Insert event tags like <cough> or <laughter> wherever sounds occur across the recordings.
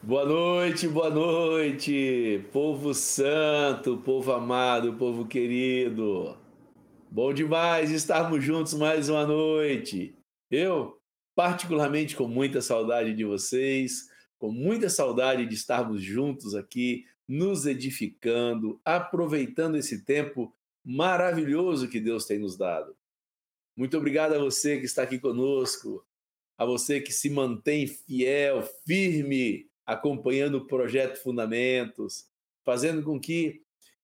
Boa noite, boa noite, povo santo, povo amado, povo querido. Bom demais estarmos juntos mais uma noite. Eu, particularmente, com muita saudade de vocês, com muita saudade de estarmos juntos aqui, nos edificando, aproveitando esse tempo maravilhoso que Deus tem nos dado. Muito obrigado a você que está aqui conosco, a você que se mantém fiel, firme, acompanhando o projeto Fundamentos, fazendo com que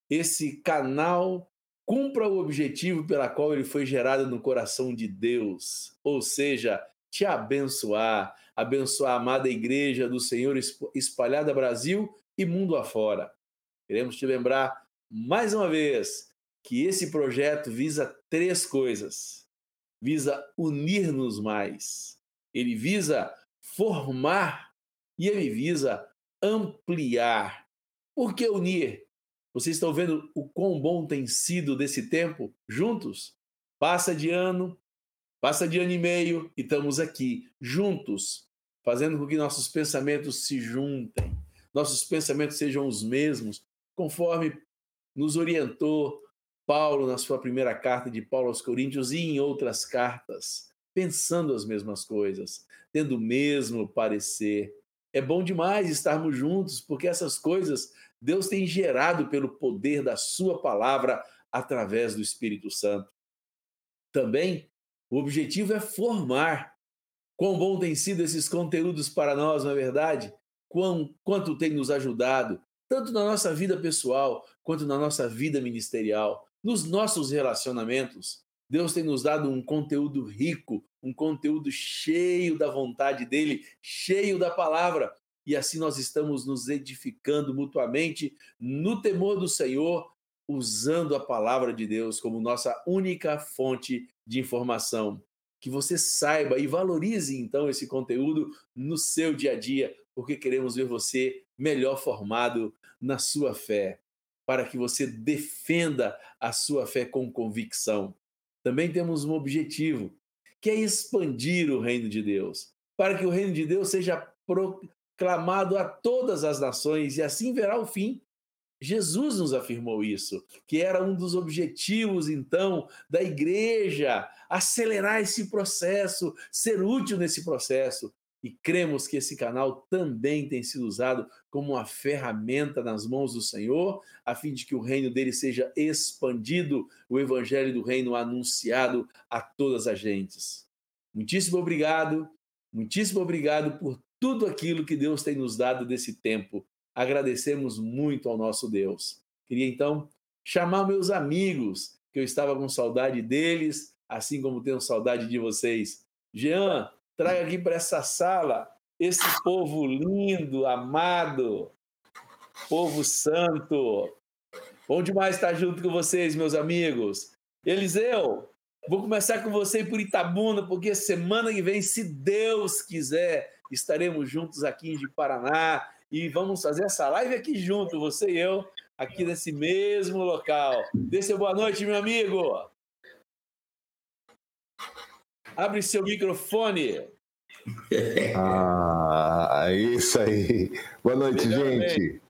esse canal cumpra o objetivo pela qual ele foi gerado no coração de Deus, ou seja, te abençoar, abençoar a amada igreja do Senhor espalhada Brasil e mundo afora. Queremos te lembrar mais uma vez que esse projeto visa três coisas. Visa unir-nos mais, ele visa formar e ele visa ampliar. Por que unir? Vocês estão vendo o quão bom tem sido desse tempo juntos? Passa de ano, passa de ano e meio e estamos aqui juntos, fazendo com que nossos pensamentos se juntem, nossos pensamentos sejam os mesmos, conforme nos orientou Paulo na sua primeira carta de Paulo aos Coríntios e em outras cartas, pensando as mesmas coisas, tendo o mesmo parecer. É bom demais estarmos juntos, porque essas coisas Deus tem gerado pelo poder da sua palavra através do Espírito Santo. Também o objetivo é formar. Quão bom tem sido esses conteúdos para nós, não é verdade? Quão, quanto tem nos ajudado, tanto na nossa vida pessoal quanto na nossa vida ministerial nos nossos relacionamentos. Deus tem nos dado um conteúdo rico, um conteúdo cheio da vontade dele, cheio da palavra. E assim nós estamos nos edificando mutuamente no temor do Senhor, usando a palavra de Deus como nossa única fonte de informação. Que você saiba e valorize então esse conteúdo no seu dia a dia, porque queremos ver você melhor formado na sua fé para que você defenda a sua fé com convicção. Também temos um objetivo, que é expandir o reino de Deus, para que o reino de Deus seja proclamado a todas as nações e assim verá o fim. Jesus nos afirmou isso, que era um dos objetivos, então, da igreja, acelerar esse processo, ser útil nesse processo, e cremos que esse canal também tem sido usado como uma ferramenta nas mãos do Senhor, a fim de que o reino dele seja expandido, o evangelho do reino anunciado a todas as gentes. Muitíssimo obrigado, muitíssimo obrigado por tudo aquilo que Deus tem nos dado desse tempo. Agradecemos muito ao nosso Deus. Queria então chamar meus amigos, que eu estava com saudade deles, assim como tenho saudade de vocês. Jean, Traga aqui para essa sala esse povo lindo, amado, povo santo. Bom demais estar junto com vocês, meus amigos. Eliseu, vou começar com você por Itabuna, porque semana que vem, se Deus quiser, estaremos juntos aqui em Paraná e vamos fazer essa live aqui junto, você e eu, aqui nesse mesmo local. Dê seu boa noite, meu amigo. Abre seu microfone. <laughs> Ah, isso aí. Boa noite, gente.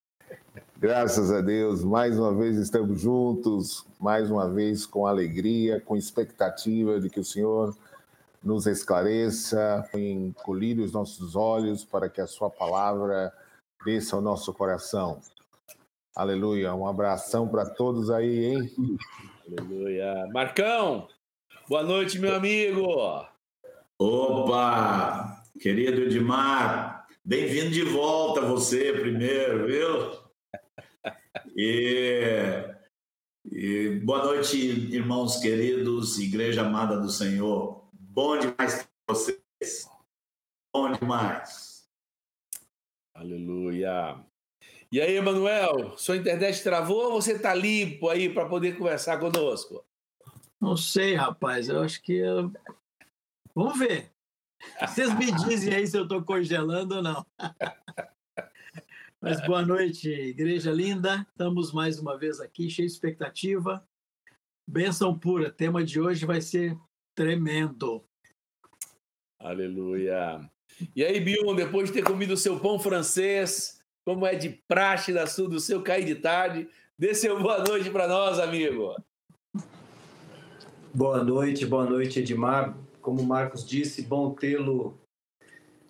Graças a Deus, mais uma vez estamos juntos, mais uma vez com alegria, com expectativa de que o Senhor nos esclareça, encolher os nossos olhos para que a Sua palavra desça ao nosso coração. Aleluia. Um abração para todos aí, hein? Aleluia. Marcão, Boa noite, meu amigo. Opa, querido Edmar, bem-vindo de volta você primeiro, viu? E, e, boa noite, irmãos queridos, Igreja Amada do Senhor. Bom demais ter vocês. Bom demais. Aleluia. E aí, Emanuel, sua internet travou ou você está limpo aí para poder conversar conosco? Não sei, rapaz. Eu acho que. Vamos ver. Vocês me dizem aí se eu estou congelando ou não. <laughs> Mas boa noite, igreja linda. Estamos mais uma vez aqui, cheio de expectativa. Benção pura. O tema de hoje vai ser tremendo. Aleluia. E aí, Bion, depois de ter comido o seu pão francês, como é de praxe da sua, do seu cair de tarde, dê seu boa noite para nós, amigo. Boa noite, boa noite, Edmar. Como o Marcos disse, bom tê-lo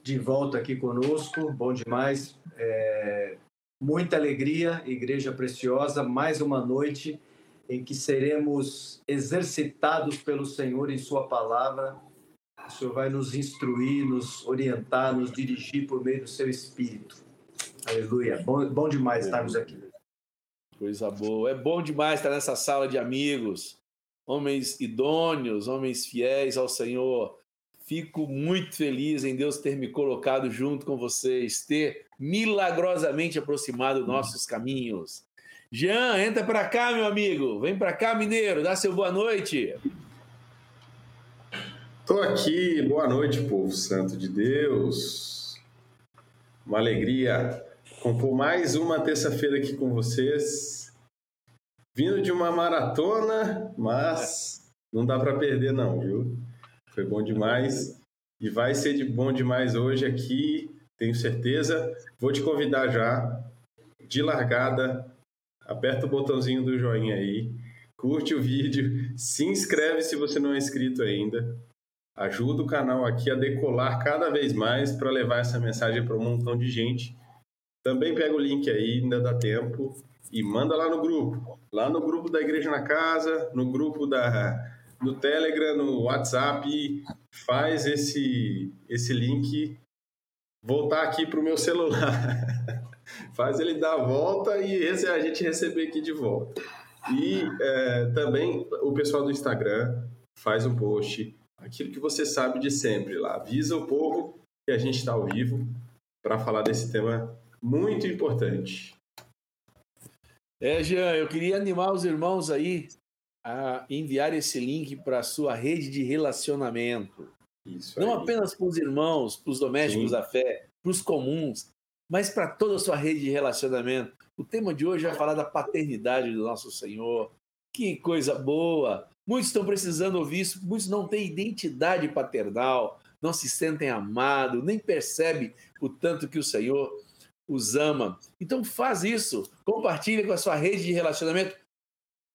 de volta aqui conosco, bom demais. É, muita alegria, igreja preciosa, mais uma noite em que seremos exercitados pelo Senhor em Sua palavra. O Senhor vai nos instruir, nos orientar, nos dirigir por meio do Seu Espírito. Aleluia. Bom, bom demais estarmos aqui. Coisa boa. É bom demais estar nessa sala de amigos, homens idôneos, homens fiéis ao Senhor. Fico muito feliz em Deus ter me colocado junto com vocês, ter milagrosamente aproximado nossos caminhos. Jean, entra para cá, meu amigo. Vem para cá, mineiro. Dá seu boa noite. Tô aqui. Boa noite, povo santo de Deus. Uma alegria compor mais uma terça-feira aqui com vocês. Vindo de uma maratona, mas não dá para perder não, viu? Foi bom demais e vai ser de bom demais hoje aqui, tenho certeza. Vou te convidar já de largada aperta o botãozinho do joinha aí, curte o vídeo, se inscreve se você não é inscrito ainda. Ajuda o canal aqui a decolar cada vez mais para levar essa mensagem para um montão de gente. Também pega o link aí, ainda dá tempo, e manda lá no grupo. Lá no grupo da Igreja na Casa, no grupo da, no Telegram, no WhatsApp. Faz esse, esse link voltar aqui para o meu celular. <laughs> faz ele dar a volta e esse a gente receber aqui de volta. E é, também o pessoal do Instagram faz um post, aquilo que você sabe de sempre lá. Avisa o povo que a gente está ao vivo para falar desse tema muito importante. É, Jean, eu queria animar os irmãos aí a enviar esse link para a sua rede de relacionamento. Isso Não apenas para os irmãos, para os domésticos Sim. da fé, para os comuns, mas para toda a sua rede de relacionamento. O tema de hoje vai falar da paternidade do nosso Senhor. Que coisa boa! Muitos estão precisando ouvir isso, muitos não têm identidade paternal, não se sentem amados, nem percebem o tanto que o Senhor os ama. Então faz isso, compartilhe com a sua rede de relacionamento,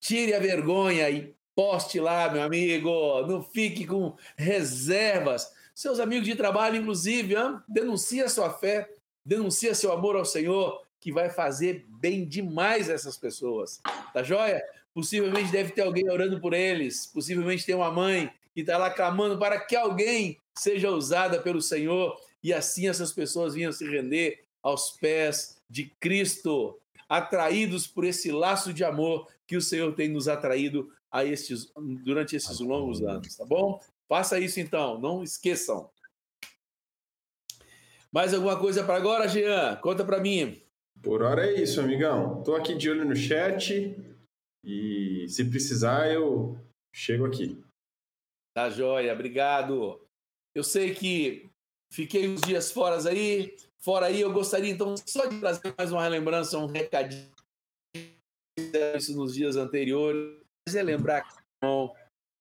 tire a vergonha e poste lá, meu amigo, não fique com reservas. Seus amigos de trabalho, inclusive, hein? denuncie a sua fé, denuncia seu amor ao Senhor, que vai fazer bem demais essas pessoas. Tá joia? Possivelmente deve ter alguém orando por eles, possivelmente tem uma mãe que está lá clamando para que alguém seja usada pelo Senhor e assim essas pessoas vinham se render aos pés de Cristo, atraídos por esse laço de amor que o Senhor tem nos atraído a estes, durante esses longos anos, tá bom? Faça isso então, não esqueçam. Mais alguma coisa para agora, Jean? Conta para mim. Por hora é isso, amigão. Tô aqui de olho no chat e se precisar eu chego aqui. Tá joia, obrigado. Eu sei que fiquei uns dias fora aí, fora aí, eu gostaria então só de trazer mais uma relembrança, um recadinho. Isso nos dias anteriores, é lembrar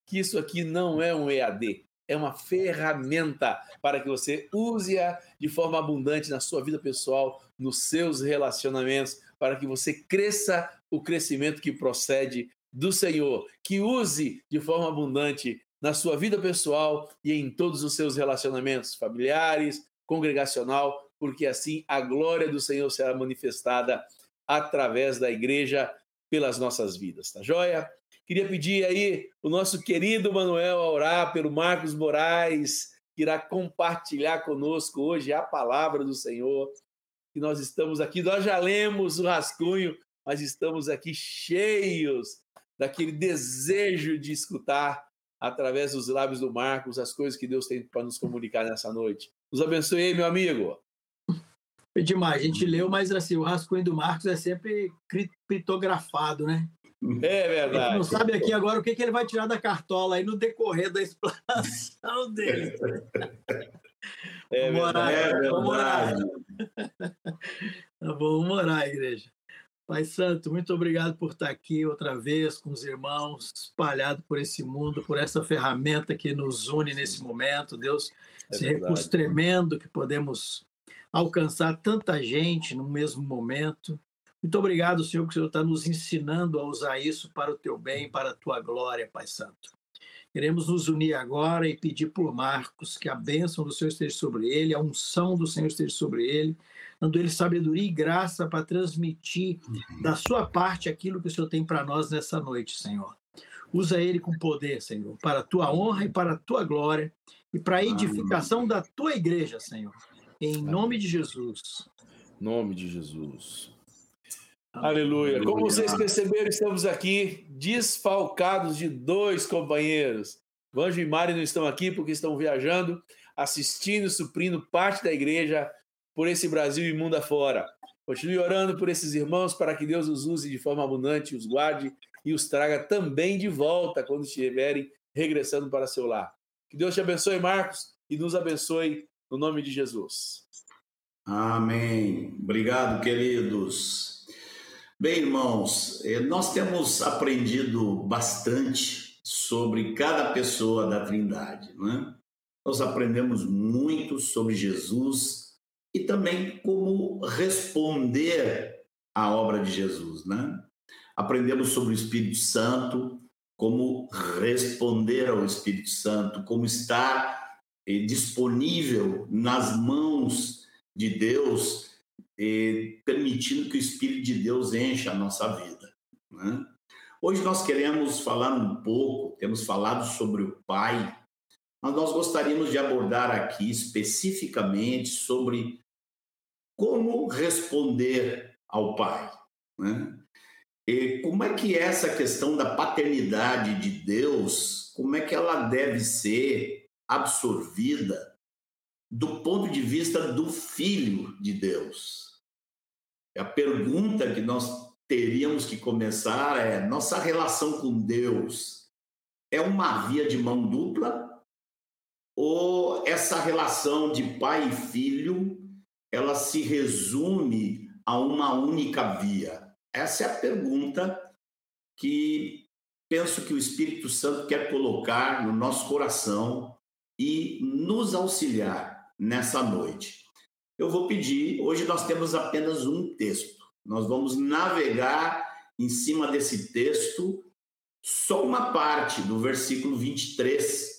que isso aqui não é um EAD é uma ferramenta para que você use-a de forma abundante na sua vida pessoal, nos seus relacionamentos, para que você cresça o crescimento que procede do Senhor, que use de forma abundante na sua vida pessoal e em todos os seus relacionamentos familiares, congregacional, porque assim a glória do Senhor será manifestada através da igreja pelas nossas vidas, tá joia? Queria pedir aí o nosso querido Manuel a orar pelo Marcos Moraes, que irá compartilhar conosco hoje a palavra do Senhor. Que nós estamos aqui, nós já lemos o rascunho, mas estamos aqui cheios daquele desejo de escutar através dos lábios do Marcos as coisas que Deus tem para nos comunicar nessa noite. Nos abençoe aí, meu amigo. É demais, a gente leu, mas assim, o rascunho do Marcos é sempre criptografado, né? É verdade. não sabe aqui agora o que, que ele vai tirar da cartola aí no decorrer da explanação <laughs> dele. É vamos orar, é vamos orar. Tá bom, vamos orar, igreja. Pai Santo, muito obrigado por estar aqui outra vez com os irmãos, espalhado por esse mundo, por essa ferramenta que nos une nesse momento, Deus, é esse verdade. recurso tremendo que podemos alcançar tanta gente no mesmo momento. Muito obrigado, Senhor, que o Senhor está nos ensinando a usar isso para o teu bem, para a tua glória, Pai Santo. Queremos nos unir agora e pedir por Marcos que a bênção do Senhor esteja sobre ele, a unção do Senhor esteja sobre ele, dando ele sabedoria e graça para transmitir uhum. da sua parte aquilo que o Senhor tem para nós nessa noite, Senhor. Usa ele com poder, Senhor, para a tua honra e para a tua glória e para a edificação da tua igreja, Senhor. Em nome de Jesus. Nome de Jesus. Aleluia. Aleluia. Como vocês perceberam, estamos aqui desfalcados de dois companheiros. Vanjo e Mari não estão aqui porque estão viajando, assistindo, suprindo parte da igreja por esse Brasil e mundo afora. Continue orando por esses irmãos para que Deus os use de forma abundante, os guarde e os traga também de volta quando estiverem regressando para seu lar. Que Deus te abençoe, Marcos, e nos abençoe no nome de Jesus. Amém. Obrigado, queridos. Bem, irmãos, eh, nós temos aprendido bastante sobre cada pessoa da Trindade, não é? Nós aprendemos muito sobre Jesus e também como responder à obra de Jesus, né? Aprendemos sobre o Espírito Santo, como responder ao Espírito Santo, como estar eh, disponível nas mãos de Deus, eh, permitindo que o Espírito de Deus encha a nossa vida. Né? Hoje nós queremos falar um pouco, temos falado sobre o Pai, mas nós gostaríamos de abordar aqui especificamente sobre como responder ao pai. Né? E como é que é essa questão da paternidade de Deus, como é que ela deve ser absorvida do ponto de vista do Filho de Deus? A pergunta que nós teríamos que começar é: nossa relação com Deus é uma via de mão dupla? Ou essa relação de pai e filho ela se resume a uma única via? Essa é a pergunta que penso que o Espírito Santo quer colocar no nosso coração e nos auxiliar nessa noite. Eu vou pedir, hoje nós temos apenas um texto. Nós vamos navegar em cima desse texto só uma parte do versículo 23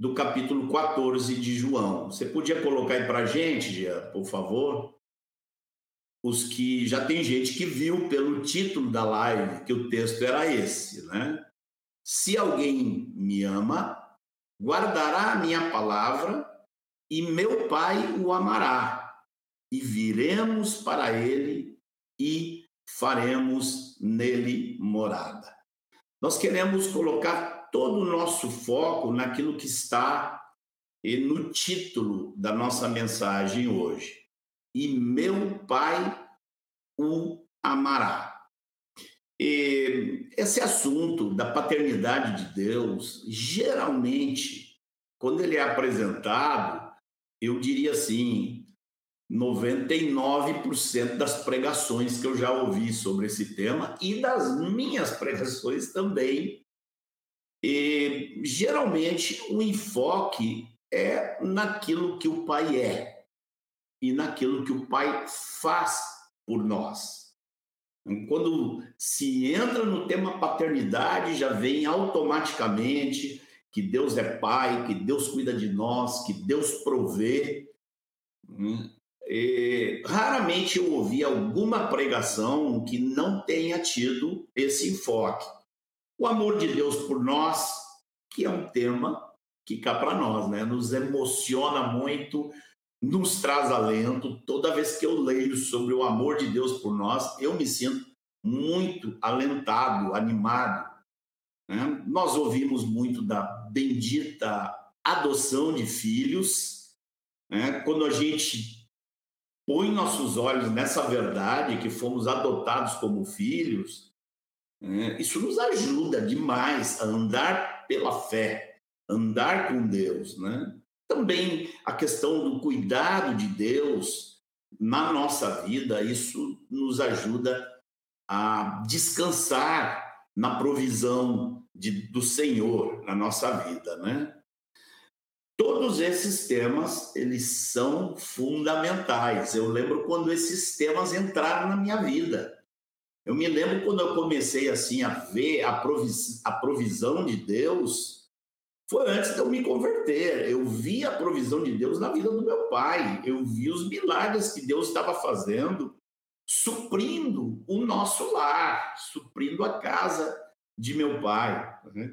do capítulo 14 de João. Você podia colocar aí para a gente, Gia, por favor? Os que já tem gente que viu pelo título da live que o texto era esse, né? Se alguém me ama, guardará a minha palavra e meu Pai o amará, e viremos para ele e faremos nele morada. Nós queremos colocar todo o nosso foco naquilo que está no título da nossa mensagem hoje. E meu Pai o amará. E esse assunto da paternidade de Deus, geralmente, quando ele é apresentado, eu diria assim, 99% das pregações que eu já ouvi sobre esse tema e das minhas pregações também e, geralmente, o enfoque é naquilo que o pai é e naquilo que o pai faz por nós. Quando se entra no tema paternidade, já vem automaticamente que Deus é pai, que Deus cuida de nós, que Deus provê. E, raramente eu ouvi alguma pregação que não tenha tido esse enfoque. O amor de Deus por nós, que é um tema que cá para nós, né? Nos emociona muito, nos traz alento. Toda vez que eu leio sobre o amor de Deus por nós, eu me sinto muito alentado, animado. Né? Nós ouvimos muito da bendita adoção de filhos. Né? Quando a gente põe nossos olhos nessa verdade que fomos adotados como filhos, isso nos ajuda demais a andar pela fé, andar com Deus. Né? Também a questão do cuidado de Deus na nossa vida, isso nos ajuda a descansar na provisão de, do Senhor na nossa vida, né? Todos esses temas, eles são fundamentais. Eu lembro quando esses temas entraram na minha vida. Eu me lembro quando eu comecei assim a ver a, provis a provisão de Deus, foi antes de eu me converter. Eu vi a provisão de Deus na vida do meu pai. Eu vi os milagres que Deus estava fazendo, suprindo o nosso lar, suprindo a casa de meu pai. Né?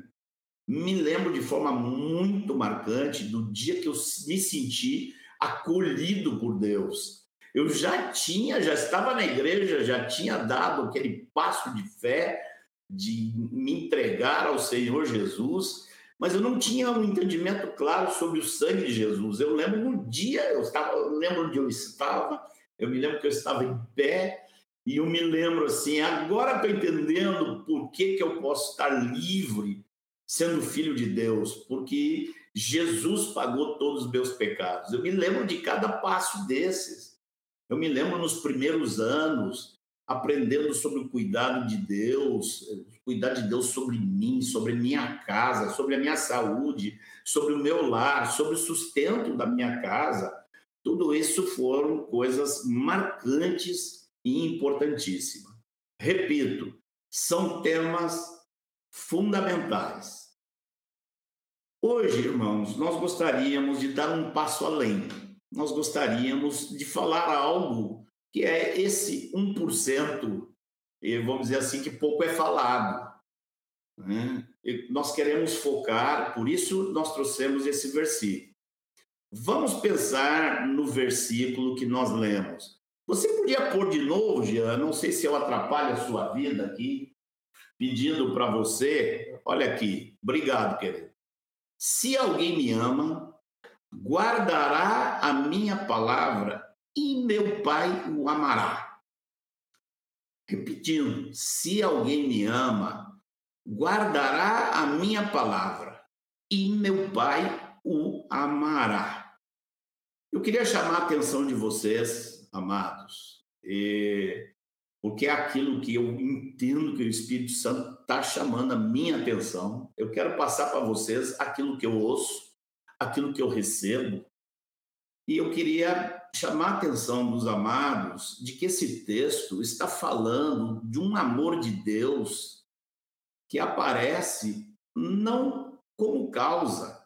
Me lembro de forma muito marcante do dia que eu me senti acolhido por Deus. Eu já tinha, já estava na igreja, já tinha dado aquele passo de fé de me entregar ao Senhor Jesus, mas eu não tinha um entendimento claro sobre o sangue de Jesus. Eu lembro no dia, eu estava, eu lembro onde eu estava, eu me lembro que eu estava em pé e eu me lembro assim, agora estou entendendo por que, que eu posso estar livre sendo filho de Deus, porque Jesus pagou todos os meus pecados. Eu me lembro de cada passo desses. Eu me lembro nos primeiros anos, aprendendo sobre o cuidado de Deus, o cuidado de Deus sobre mim, sobre minha casa, sobre a minha saúde, sobre o meu lar, sobre o sustento da minha casa. Tudo isso foram coisas marcantes e importantíssimas. Repito, são temas fundamentais. Hoje, irmãos, nós gostaríamos de dar um passo além. Nós gostaríamos de falar algo que é esse 1%, e vamos dizer assim, que pouco é falado. Né? nós queremos focar, por isso nós trouxemos esse versículo. Vamos pensar no versículo que nós lemos. Você podia pôr de novo, Jean, não sei se eu atrapalho a sua vida aqui, pedindo para você, olha aqui, obrigado, querido. Se alguém me ama, guardará a minha palavra e meu Pai o amará. Repetindo, se alguém me ama, guardará a minha palavra e meu Pai o amará. Eu queria chamar a atenção de vocês, amados, porque é aquilo que eu entendo que o Espírito Santo está chamando a minha atenção. Eu quero passar para vocês aquilo que eu ouço, aquilo que eu recebo. E eu queria chamar a atenção dos amados de que esse texto está falando de um amor de Deus que aparece não como causa,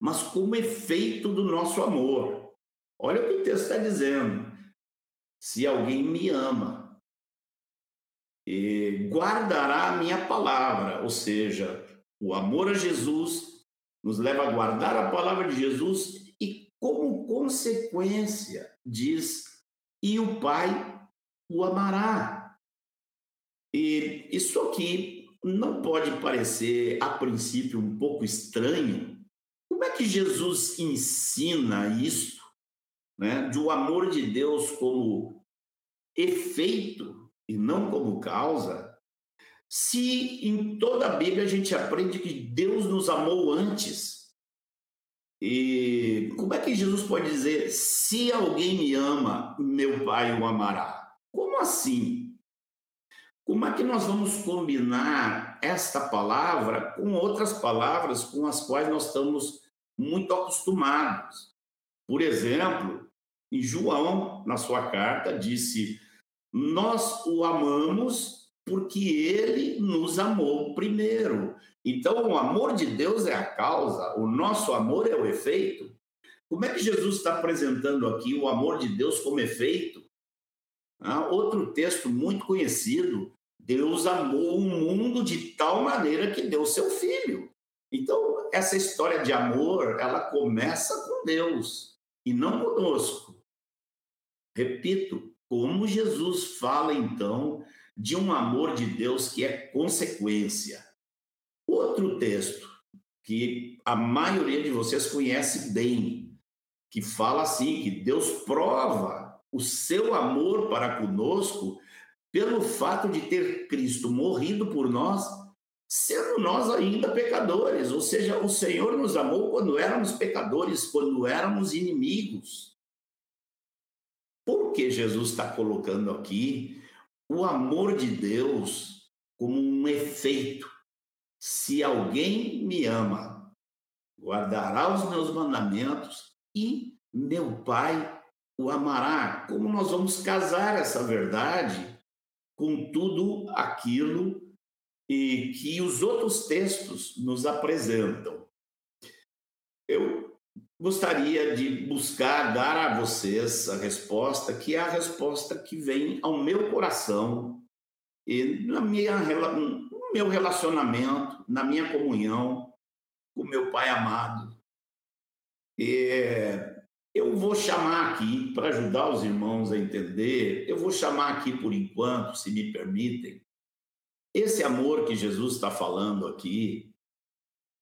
mas como efeito do nosso amor. Olha o que o texto está dizendo. Se alguém me ama, guardará a minha palavra, ou seja, o amor a Jesus nos leva a guardar a palavra de Jesus e, como consequência, diz: e o Pai o amará. E isso aqui não pode parecer, a princípio, um pouco estranho. Como é que Jesus ensina isso, né, de o amor de Deus como efeito e não como causa, se em toda a Bíblia a gente aprende que Deus nos amou antes. E como é que Jesus pode dizer: se alguém me ama, meu Pai o amará? Como assim? Como é que nós vamos combinar esta palavra com outras palavras com as quais nós estamos muito acostumados? Por exemplo, em João, na sua carta, disse: nós o amamos porque ele nos amou primeiro. Então, o amor de Deus é a causa, o nosso amor é o efeito. Como é que Jesus está apresentando aqui o amor de Deus como efeito? Ah, outro texto muito conhecido: Deus amou o mundo de tal maneira que deu seu filho. Então, essa história de amor, ela começa com Deus e não conosco. Repito, como Jesus fala então de um amor de Deus que é consequência. Outro texto que a maioria de vocês conhece bem, que fala assim que Deus prova o seu amor para conosco pelo fato de ter Cristo morrido por nós, sendo nós ainda pecadores, ou seja, o Senhor nos amou quando éramos pecadores, quando éramos inimigos. Por que Jesus está colocando aqui o amor de Deus como um efeito. Se alguém me ama, guardará os meus mandamentos e meu Pai o amará. Como nós vamos casar essa verdade com tudo aquilo e que os outros textos nos apresentam? Gostaria de buscar dar a vocês a resposta, que é a resposta que vem ao meu coração e na minha, no meu relacionamento, na minha comunhão com meu Pai amado. E eu vou chamar aqui, para ajudar os irmãos a entender, eu vou chamar aqui por enquanto, se me permitem, esse amor que Jesus está falando aqui,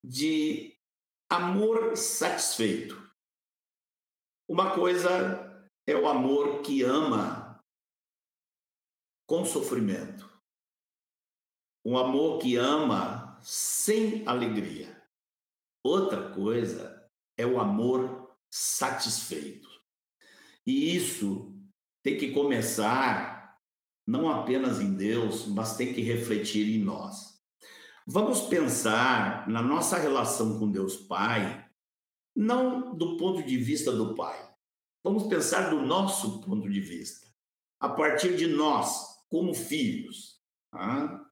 de amor satisfeito. Uma coisa é o amor que ama com sofrimento. Um amor que ama sem alegria. Outra coisa é o amor satisfeito. E isso tem que começar não apenas em Deus, mas tem que refletir em nós. Vamos pensar na nossa relação com Deus Pai, não do ponto de vista do Pai. Vamos pensar do nosso ponto de vista, a partir de nós, como filhos. Tá?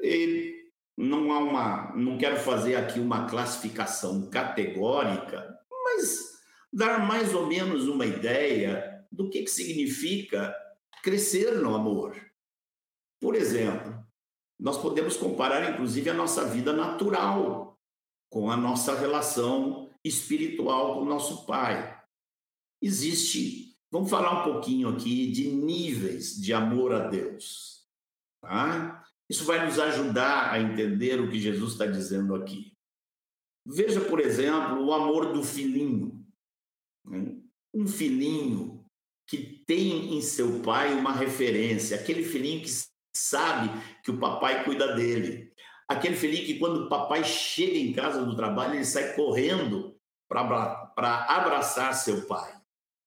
E não há uma, não quero fazer aqui uma classificação categórica, mas dar mais ou menos uma ideia do que, que significa crescer no amor. Por exemplo, nós podemos comparar, inclusive, a nossa vida natural com a nossa relação espiritual com o nosso Pai. Existe, vamos falar um pouquinho aqui de níveis de amor a Deus. Tá? Isso vai nos ajudar a entender o que Jesus está dizendo aqui. Veja, por exemplo, o amor do filhinho. Né? Um filhinho que tem em seu pai uma referência, aquele filhinho que sabe que o papai cuida dele. Aquele filhinho que, quando o papai chega em casa do trabalho, ele sai correndo para abraçar seu pai.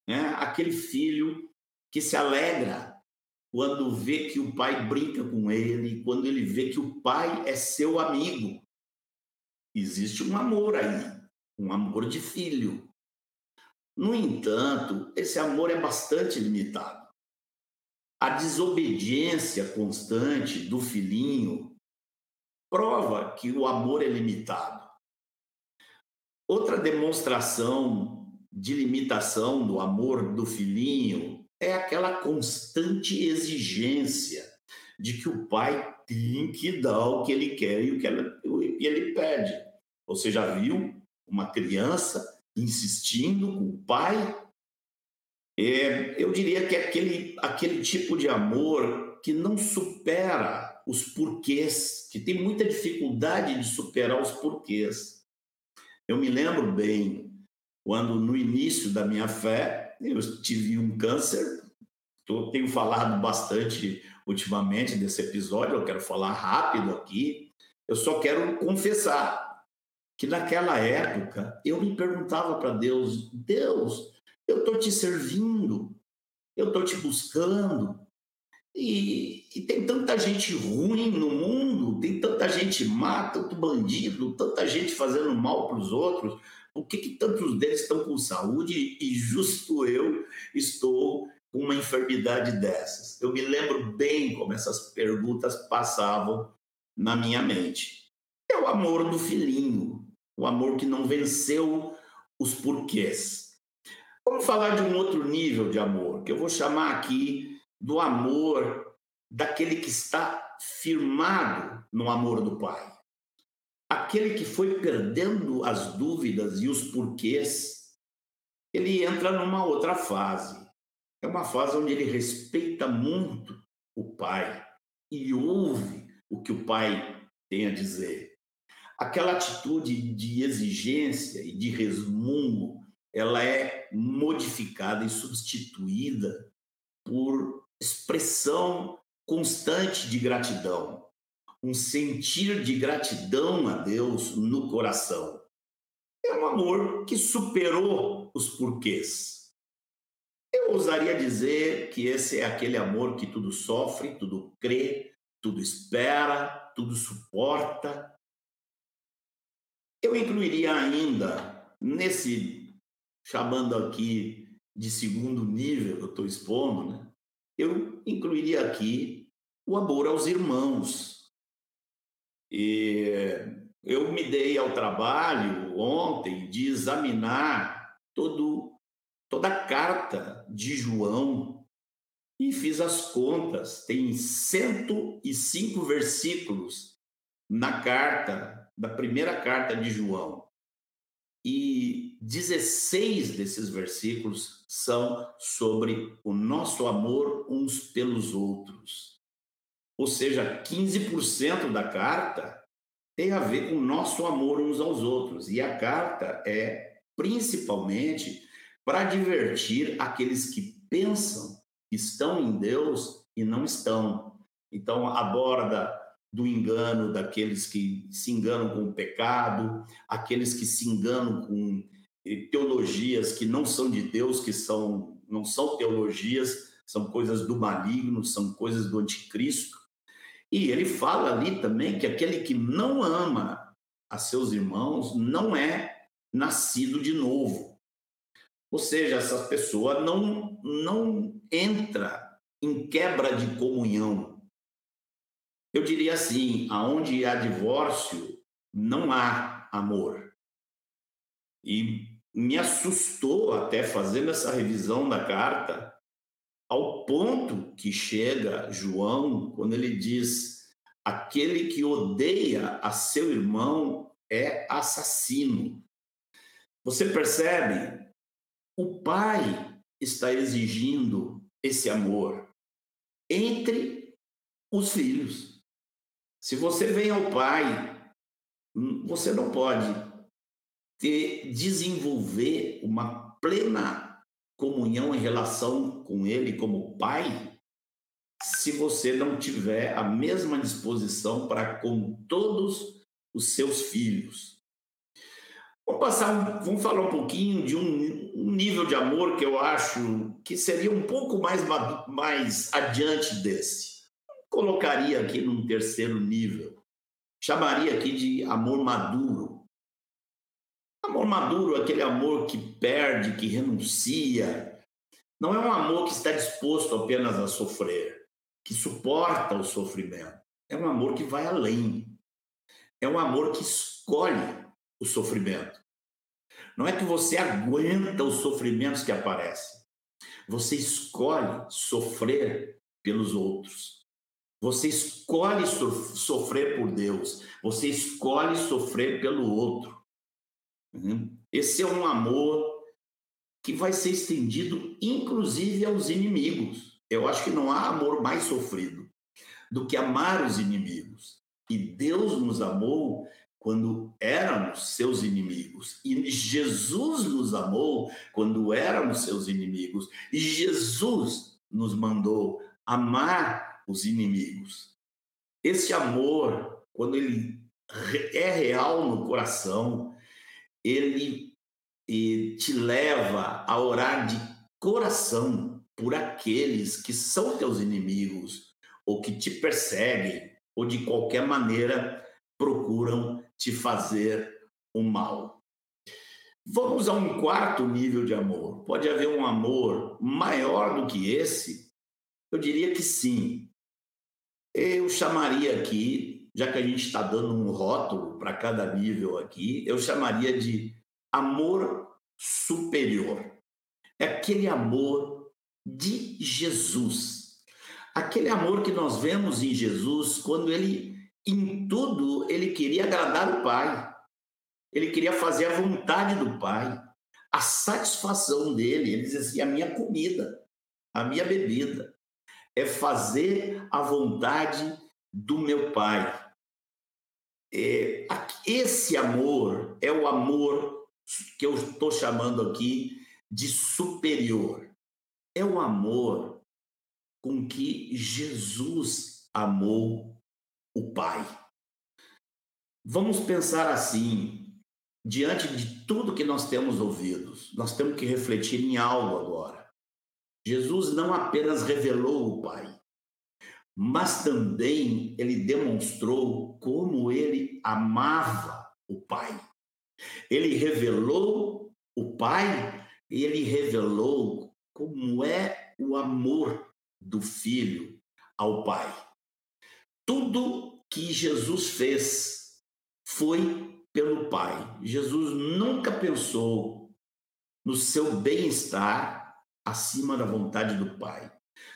Né? Aquele filho que se alegra quando vê que o pai brinca com ele, quando ele vê que o pai é seu amigo. Existe um amor aí, um amor de filho. No entanto, esse amor é bastante limitado a desobediência constante do filhinho prova que o amor é limitado. Outra demonstração de limitação do amor do filhinho é aquela constante exigência de que o pai tem que dar o que ele quer e o que ele pede. Você já viu uma criança insistindo com o pai é, eu diria que é aquele, aquele tipo de amor que não supera os porquês, que tem muita dificuldade de superar os porquês. Eu me lembro bem quando, no início da minha fé, eu tive um câncer. Eu tenho falado bastante ultimamente desse episódio, eu quero falar rápido aqui. Eu só quero confessar que naquela época eu me perguntava para Deus: Deus, eu estou te servindo, eu estou te buscando. E, e, tem tanta gente ruim no mundo, tem tanta gente má, tanto bandido, tanta gente fazendo mal para os outros. Por que, que tantos deles estão com saúde e justo eu estou com uma enfermidade dessas? Eu me lembro bem como essas perguntas passavam na minha mente. É o amor do filhinho, o amor que não venceu os porquês Vamos falar de um outro nível de amor, que eu vou chamar aqui do amor daquele que está firmado no amor do Pai. Aquele que foi perdendo as dúvidas e os porquês, ele entra numa outra fase. É uma fase onde ele respeita muito o Pai e ouve o que o Pai tem a dizer. Aquela atitude de exigência e de resmungo ela é modificada e substituída por expressão constante de gratidão, um sentir de gratidão a Deus no coração. É um amor que superou os porquês. É ousaria dizer que esse é aquele amor que tudo sofre, tudo crê, tudo espera, tudo suporta. Eu incluiria ainda, nesse, chamando aqui de segundo nível eu estou expondo, né? eu incluiria aqui o amor aos irmãos. E eu me dei ao trabalho ontem de examinar todo, toda a carta de João e fiz as contas. Tem 105 versículos na carta, da primeira carta de João. E 16 desses versículos são sobre o nosso amor uns pelos outros. Ou seja, 15% da carta tem a ver com o nosso amor uns aos outros. E a carta é principalmente para divertir aqueles que pensam que estão em Deus e não estão. Então, aborda do engano daqueles que se enganam com o pecado, aqueles que se enganam com teologias que não são de Deus, que são não são teologias, são coisas do maligno, são coisas do anticristo. E ele fala ali também que aquele que não ama a seus irmãos não é nascido de novo. Ou seja, essa pessoa não, não entra em quebra de comunhão. Eu diria assim: aonde há divórcio, não há amor. E me assustou até fazendo essa revisão da carta, ao ponto que chega João quando ele diz: aquele que odeia a seu irmão é assassino. Você percebe? O pai está exigindo esse amor entre os filhos. Se você vem ao pai, você não pode ter, desenvolver uma plena comunhão em relação com Ele como Pai, se você não tiver a mesma disposição para com todos os seus filhos. Vamos passar, vamos falar um pouquinho de um, um nível de amor que eu acho que seria um pouco mais mais adiante desse. Colocaria aqui num terceiro nível. Chamaria aqui de amor maduro. Amor maduro, aquele amor que perde, que renuncia. Não é um amor que está disposto apenas a sofrer, que suporta o sofrimento. É um amor que vai além. É um amor que escolhe o sofrimento. Não é que você aguenta os sofrimentos que aparecem. Você escolhe sofrer pelos outros. Você escolhe so sofrer por Deus. Você escolhe sofrer pelo outro. Uhum. Esse é um amor que vai ser estendido, inclusive, aos inimigos. Eu acho que não há amor mais sofrido do que amar os inimigos. E Deus nos amou quando éramos seus inimigos. E Jesus nos amou quando éramos seus inimigos. E Jesus nos mandou amar os inimigos. Esse amor, quando ele é real no coração, ele te leva a orar de coração por aqueles que são teus inimigos ou que te perseguem ou de qualquer maneira procuram te fazer o mal. Vamos a um quarto nível de amor. Pode haver um amor maior do que esse? Eu diria que sim. Eu chamaria aqui já que a gente está dando um rótulo para cada nível aqui, eu chamaria de amor superior. É aquele amor de Jesus. Aquele amor que nós vemos em Jesus quando ele, em tudo, ele queria agradar o Pai. Ele queria fazer a vontade do Pai. A satisfação dele, ele dizia assim: a minha comida, a minha bebida, é fazer a vontade do meu Pai. É, esse amor é o amor que eu estou chamando aqui de superior. É o amor com que Jesus amou o Pai. Vamos pensar assim, diante de tudo que nós temos ouvido, nós temos que refletir em algo agora. Jesus não apenas revelou o Pai, mas também ele demonstrou como ele amava o Pai. Ele revelou o Pai e ele revelou como é o amor do Filho ao Pai. Tudo que Jesus fez foi pelo Pai. Jesus nunca pensou no seu bem-estar acima da vontade do Pai.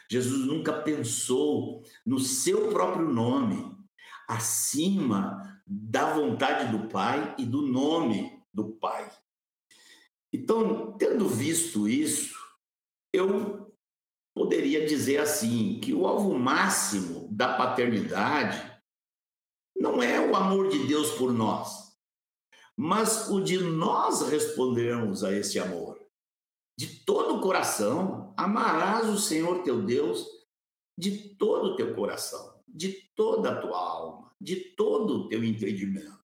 Jesus nunca pensou no seu próprio nome acima da vontade do Pai e do nome do Pai. Então, tendo visto isso, eu poderia dizer assim que o alvo máximo da paternidade não é o amor de Deus por nós, mas o de nós respondermos a esse amor. De todo o coração, amarás o Senhor teu Deus de todo o teu coração, de toda a tua alma, de todo o teu entendimento.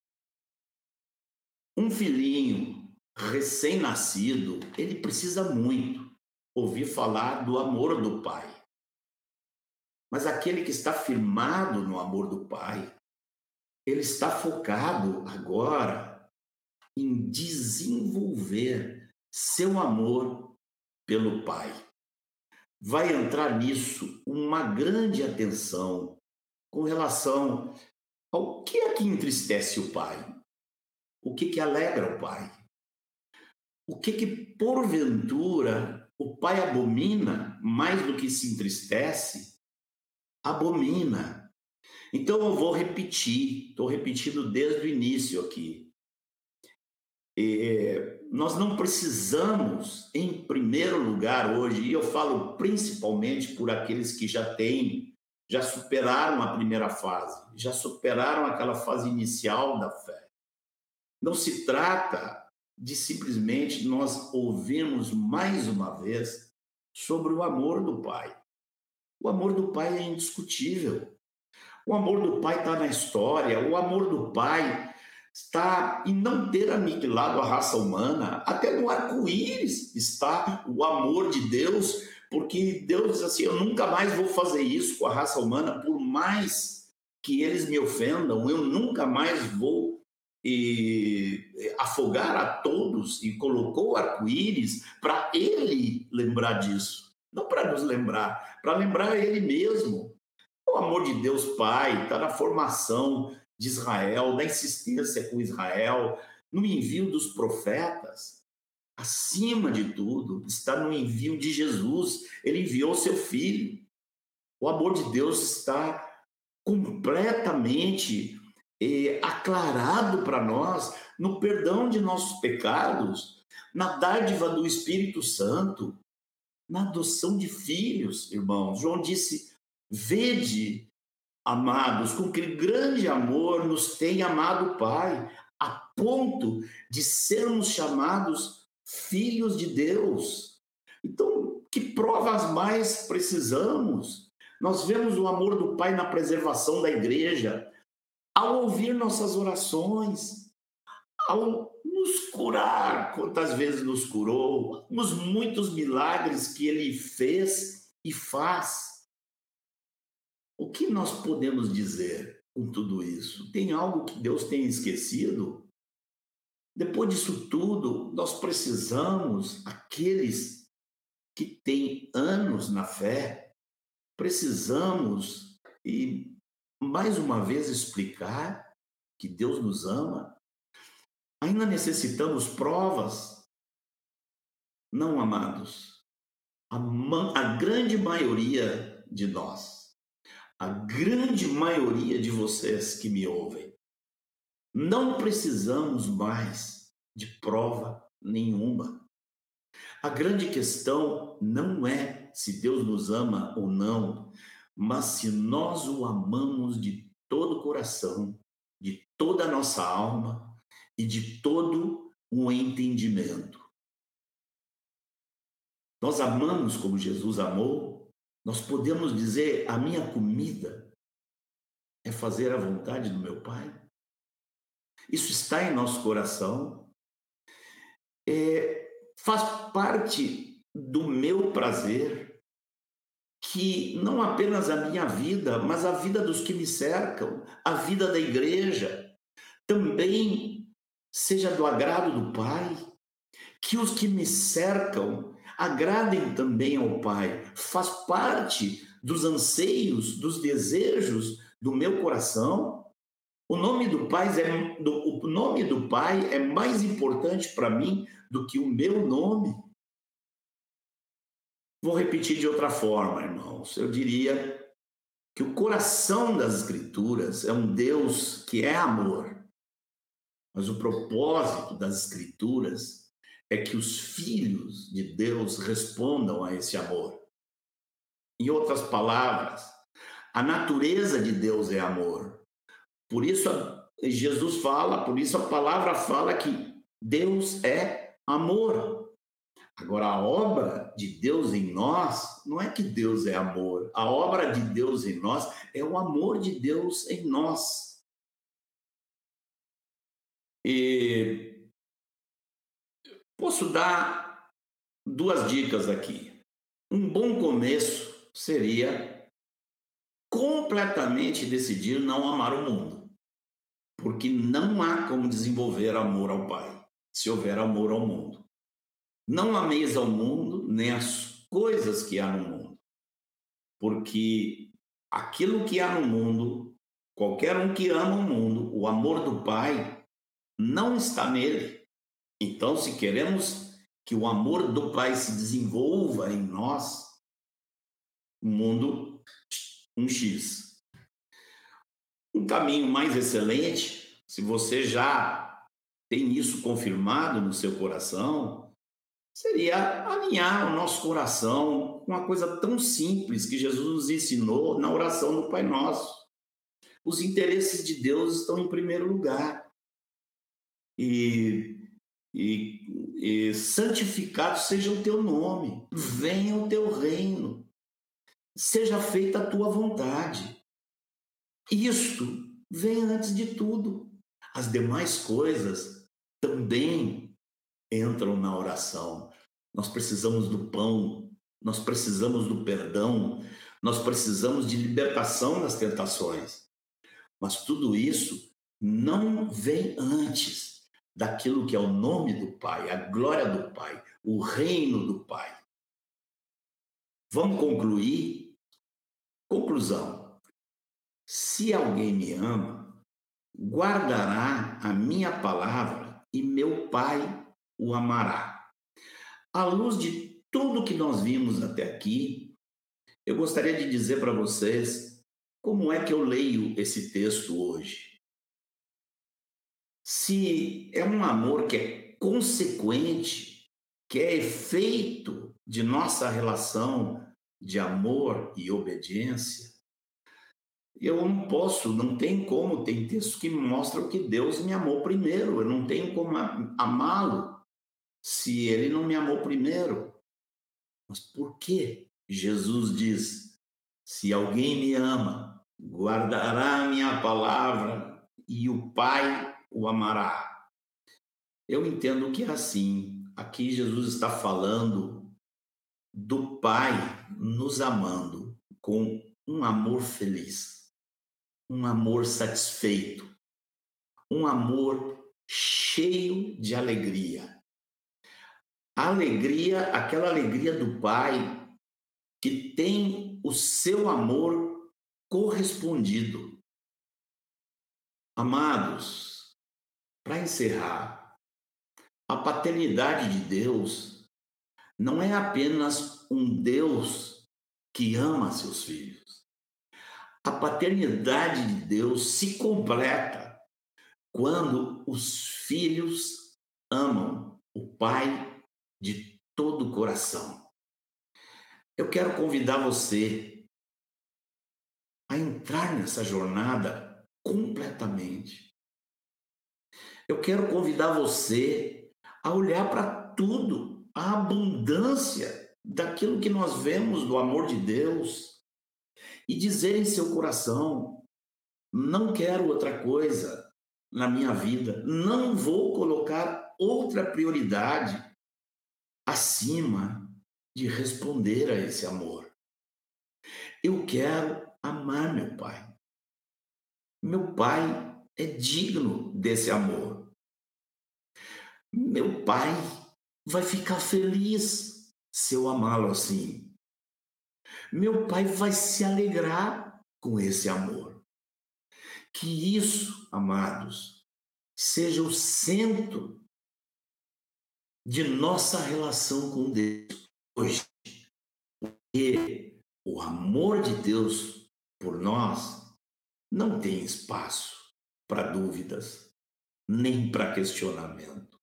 Um filhinho recém-nascido, ele precisa muito ouvir falar do amor do pai. Mas aquele que está firmado no amor do pai, ele está focado agora em desenvolver seu amor pelo pai. Vai entrar nisso uma grande atenção com relação ao que é que entristece o pai, o que que alegra o pai, o que que porventura o pai abomina mais do que se entristece, abomina. Então eu vou repetir, estou repetindo desde o início aqui. É, nós não precisamos, em primeiro lugar, hoje, e eu falo principalmente por aqueles que já têm, já superaram a primeira fase, já superaram aquela fase inicial da fé. Não se trata de simplesmente nós ouvirmos mais uma vez sobre o amor do Pai. O amor do Pai é indiscutível. O amor do Pai está na história, o amor do Pai está em não ter aniquilado a raça humana. Até no arco-íris está o amor de Deus, porque Deus diz assim: eu nunca mais vou fazer isso com a raça humana, por mais que eles me ofendam, eu nunca mais vou e afogar a todos e colocou o arco-íris para ele lembrar disso, não para nos lembrar, para lembrar ele mesmo. O amor de Deus Pai está na formação de Israel, na insistência com Israel, no envio dos profetas. Acima de tudo, está no envio de Jesus. Ele enviou seu filho. O amor de Deus está completamente eh, aclarado para nós no perdão de nossos pecados, na dádiva do Espírito Santo, na adoção de filhos, irmãos. João disse: Vede, amados, com que grande amor nos tem amado o Pai, a ponto de sermos chamados filhos de Deus. Então, que provas mais precisamos? Nós vemos o amor do Pai na preservação da igreja, ao ouvir nossas orações, ao nos curar, quantas vezes nos curou, os muitos milagres que ele fez e faz. O que nós podemos dizer com tudo isso? Tem algo que Deus tem esquecido? Depois disso tudo, nós precisamos, aqueles que têm anos na fé, precisamos, e mais uma vez explicar que Deus nos ama? Ainda necessitamos provas? Não, amados. A, a grande maioria de nós, a grande maioria de vocês que me ouvem, não precisamos mais de prova nenhuma. A grande questão não é se Deus nos ama ou não, mas se nós o amamos de todo o coração, de toda a nossa alma e de todo o entendimento. Nós amamos como Jesus amou, nós podemos dizer: a minha comida é fazer a vontade do meu Pai. Isso está em nosso coração, é, faz parte do meu prazer que não apenas a minha vida, mas a vida dos que me cercam, a vida da igreja, também seja do agrado do Pai, que os que me cercam agradem também ao Pai, faz parte dos anseios, dos desejos do meu coração. O nome do Pai é, do, o nome do Pai é mais importante para mim do que o meu nome. Vou repetir de outra forma, irmãos. Eu diria que o coração das Escrituras é um Deus que é amor. Mas o propósito das Escrituras é que os filhos de Deus respondam a esse amor. Em outras palavras, a natureza de Deus é amor. Por isso Jesus fala, por isso a palavra fala que Deus é amor. Agora, a obra de Deus em nós não é que Deus é amor. A obra de Deus em nós é o amor de Deus em nós. E posso dar duas dicas aqui. Um bom começo seria completamente decidir não amar o mundo. Porque não há como desenvolver amor ao Pai se houver amor ao mundo. Não ameis ao mundo, nem as coisas que há no mundo. Porque aquilo que há no mundo, qualquer um que ama o mundo, o amor do Pai, não está nele. Então, se queremos que o amor do Pai se desenvolva em nós, o mundo, um X. Um caminho mais excelente, se você já tem isso confirmado no seu coração, seria alinhar o nosso coração com uma coisa tão simples que Jesus nos ensinou na oração do Pai Nosso. Os interesses de Deus estão em primeiro lugar. E, e, e santificado seja o teu nome, venha o teu reino, seja feita a tua vontade. Isto vem antes de tudo. As demais coisas também entram na oração. Nós precisamos do pão, nós precisamos do perdão, nós precisamos de libertação das tentações. Mas tudo isso não vem antes daquilo que é o nome do Pai, a glória do Pai, o reino do Pai. Vamos concluir? Conclusão. Se alguém me ama, guardará a minha palavra e meu Pai o amará. À luz de tudo que nós vimos até aqui, eu gostaria de dizer para vocês como é que eu leio esse texto hoje. Se é um amor que é consequente, que é efeito de nossa relação de amor e obediência, eu não posso, não tem como, tem textos que mostram que Deus me amou primeiro, eu não tenho como amá-lo se ele não me amou primeiro. Mas por que Jesus diz: se alguém me ama, guardará a minha palavra e o Pai o amará? Eu entendo que é assim. Aqui Jesus está falando do Pai nos amando com um amor feliz, um amor satisfeito, um amor cheio de alegria alegria, aquela alegria do Pai que tem o seu amor correspondido. Amados, para encerrar, a paternidade de Deus não é apenas um Deus que ama seus filhos. A paternidade de Deus se completa quando os filhos amam o pai de todo o coração. Eu quero convidar você a entrar nessa jornada completamente. Eu quero convidar você a olhar para tudo, a abundância daquilo que nós vemos do amor de Deus e dizer em seu coração: não quero outra coisa na minha vida, não vou colocar outra prioridade acima de responder a esse amor. Eu quero amar meu pai. Meu pai é digno desse amor. Meu pai vai ficar feliz se eu amá-lo assim. Meu pai vai se alegrar com esse amor. Que isso, amados, seja o centro de nossa relação com Deus hoje. Porque o amor de Deus por nós não tem espaço para dúvidas, nem para questionamento.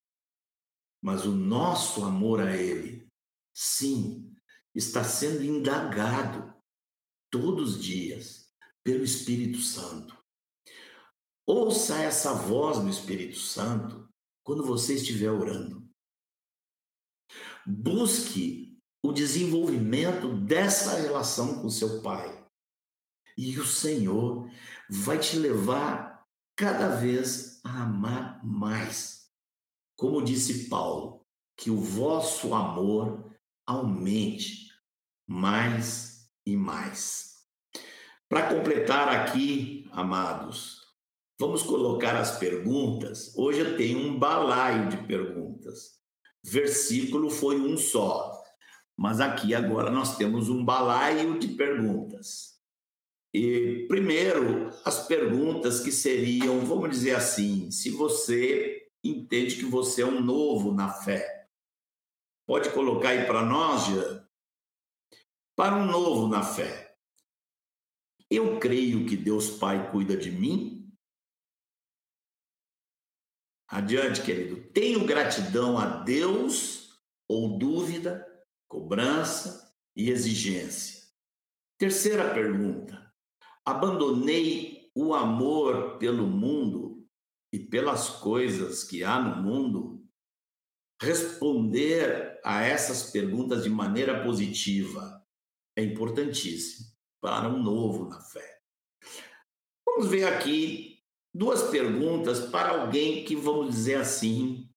Mas o nosso amor a Ele, sim, está sendo indagado todos os dias pelo Espírito Santo. Ouça essa voz do Espírito Santo quando você estiver orando. Busque o desenvolvimento dessa relação com seu pai. E o Senhor vai te levar cada vez a amar mais. Como disse Paulo, que o vosso amor aumente mais e mais. Para completar aqui, amados, vamos colocar as perguntas. Hoje eu tenho um balaio de perguntas. Versículo foi um só, mas aqui agora nós temos um balaio de perguntas. E primeiro, as perguntas que seriam, vamos dizer assim, se você entende que você é um novo na fé. Pode colocar aí para nós, Jean? Para um novo na fé. Eu creio que Deus Pai cuida de mim. Adiante, querido. Tenho gratidão a Deus ou dúvida, cobrança e exigência? Terceira pergunta. Abandonei o amor pelo mundo e pelas coisas que há no mundo? Responder a essas perguntas de maneira positiva é importantíssimo para um novo na fé. Vamos ver aqui duas perguntas para alguém que, vamos dizer assim,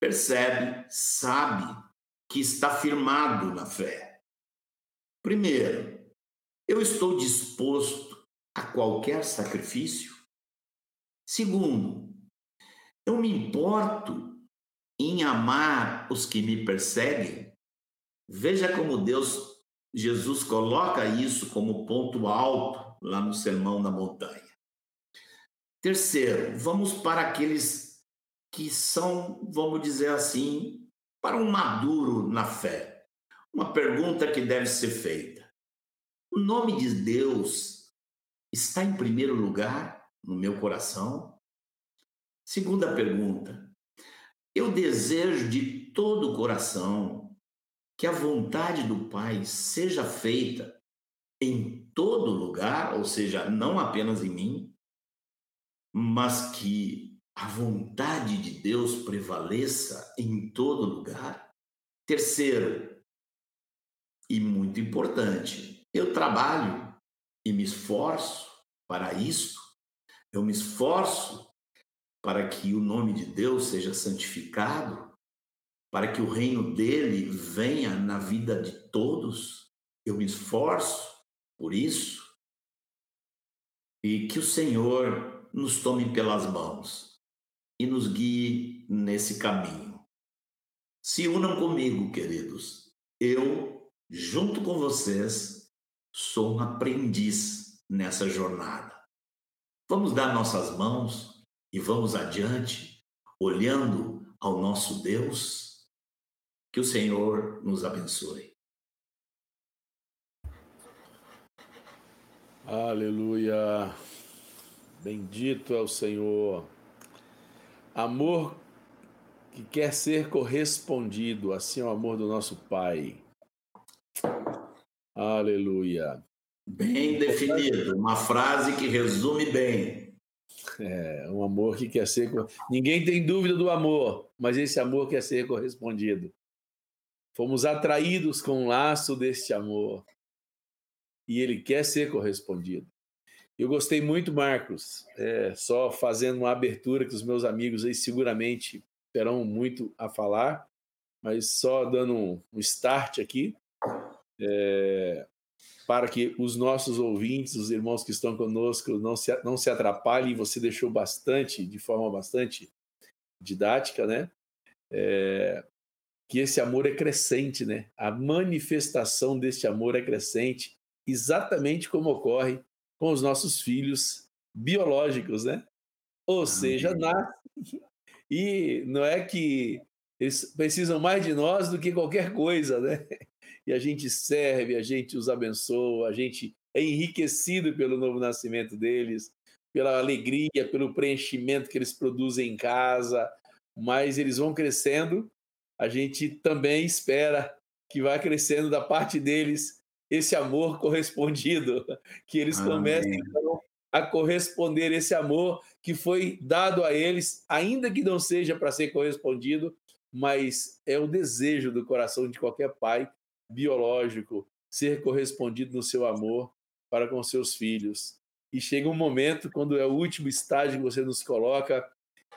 percebe, sabe que está firmado na fé. Primeiro, eu estou disposto a qualquer sacrifício? Segundo, eu me importo em amar os que me perseguem? Veja como Deus, Jesus coloca isso como ponto alto lá no Sermão da Montanha. Terceiro, vamos para aqueles que são, vamos dizer assim, para um maduro na fé. Uma pergunta que deve ser feita o nome de Deus está em primeiro lugar no meu coração? Segunda pergunta. Eu desejo de todo o coração que a vontade do Pai seja feita em todo lugar, ou seja, não apenas em mim, mas que a vontade de Deus prevaleça em todo lugar. Terceiro, e muito importante, eu trabalho e me esforço para isso. Eu me esforço para que o nome de Deus seja santificado, para que o reino dele venha na vida de todos. Eu me esforço por isso. E que o Senhor nos tome pelas mãos e nos guie nesse caminho. Se unam comigo, queridos. Eu, junto com vocês, sou um aprendiz nessa jornada. Vamos dar nossas mãos e vamos adiante, olhando ao nosso Deus. Que o Senhor nos abençoe. Aleluia. Bendito é o Senhor. Amor que quer ser correspondido, assim é o amor do nosso Pai. Aleluia. Bem definido, uma frase que resume bem. É, um amor que quer ser. Ninguém tem dúvida do amor, mas esse amor quer ser correspondido. Fomos atraídos com o laço deste amor e ele quer ser correspondido. Eu gostei muito, Marcos, é, só fazendo uma abertura que os meus amigos aí seguramente terão muito a falar, mas só dando um, um start aqui. É, para que os nossos ouvintes, os irmãos que estão conosco, não se, não se atrapalhem. Você deixou bastante, de forma bastante didática, né? É, que esse amor é crescente, né? A manifestação deste amor é crescente, exatamente como ocorre com os nossos filhos biológicos, né? Ou seja, nascem e não é que eles precisam mais de nós do que qualquer coisa, né? E a gente serve, a gente os abençoa, a gente é enriquecido pelo novo nascimento deles, pela alegria, pelo preenchimento que eles produzem em casa, mas eles vão crescendo, a gente também espera que vá crescendo da parte deles esse amor correspondido, <laughs> que eles Amém. comecem então, a corresponder esse amor que foi dado a eles, ainda que não seja para ser correspondido, mas é o desejo do coração de qualquer pai biológico ser correspondido no seu amor para com seus filhos. E chega um momento, quando é o último estágio que você nos coloca,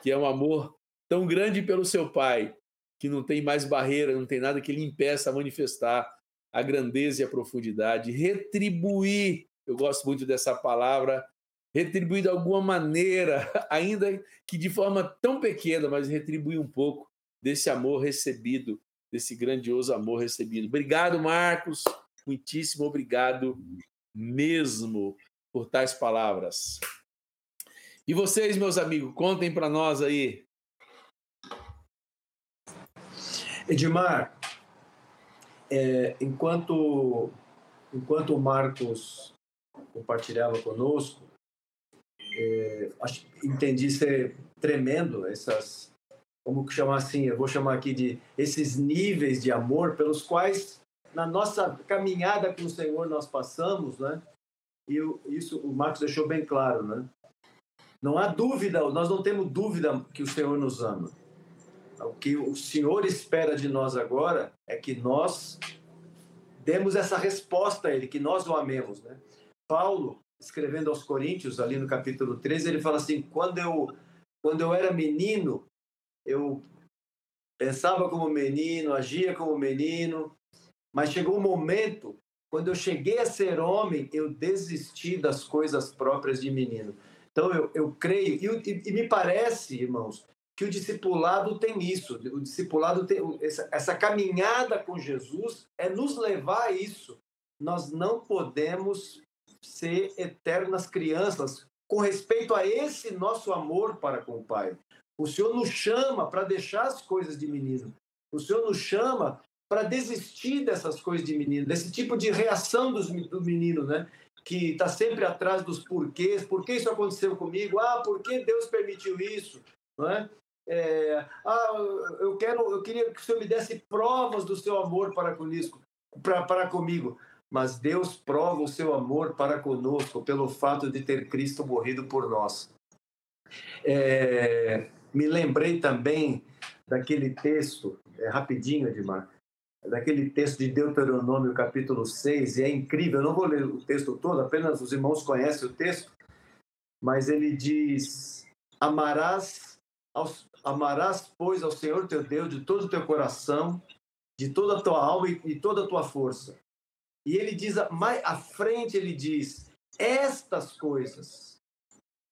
que é um amor tão grande pelo seu pai, que não tem mais barreira, não tem nada que lhe impeça a manifestar a grandeza e a profundidade, retribuir, eu gosto muito dessa palavra, retribuir de alguma maneira, <laughs> ainda que de forma tão pequena, mas retribuir um pouco desse amor recebido, desse grandioso amor recebido. Obrigado, Marcos. Muitíssimo obrigado mesmo por tais palavras. E vocês, meus amigos, contem para nós aí. Edmar, é, enquanto enquanto o Marcos compartilhava conosco, é, entendi ser tremendo essas como chamar assim, eu vou chamar aqui de esses níveis de amor pelos quais na nossa caminhada com o Senhor nós passamos, né? E isso o Marcos deixou bem claro, né? Não há dúvida, nós não temos dúvida que o Senhor nos ama. O que o Senhor espera de nós agora é que nós demos essa resposta a Ele, que nós o amemos, né? Paulo, escrevendo aos Coríntios, ali no capítulo 13, ele fala assim: quando eu, quando eu era menino, eu pensava como menino, agia como menino, mas chegou um momento, quando eu cheguei a ser homem, eu desisti das coisas próprias de menino. Então eu, eu creio, e, e me parece, irmãos, que o discipulado tem isso. O discipulado tem essa, essa caminhada com Jesus é nos levar a isso. Nós não podemos ser eternas crianças com respeito a esse nosso amor para com o Pai. O Senhor nos chama para deixar as coisas de menino. O Senhor nos chama para desistir dessas coisas de menino, desse tipo de reação dos, do menino, né? Que está sempre atrás dos porquês. Por que isso aconteceu comigo? Ah, por que Deus permitiu isso? Não é? É, ah, eu quero, eu queria que o Senhor me desse provas do seu amor para conosco, para, para comigo. Mas Deus prova o seu amor para conosco pelo fato de ter Cristo morrido por nós. É, me lembrei também daquele texto, é, rapidinho, Edmar, daquele texto de Deuteronômio, capítulo 6, e é incrível, eu não vou ler o texto todo, apenas os irmãos conhecem o texto, mas ele diz: Amarás, aos, amarás pois, ao Senhor teu Deus de todo o teu coração, de toda a tua alma e, e toda a tua força. E ele diz, mais à frente, ele diz: Estas coisas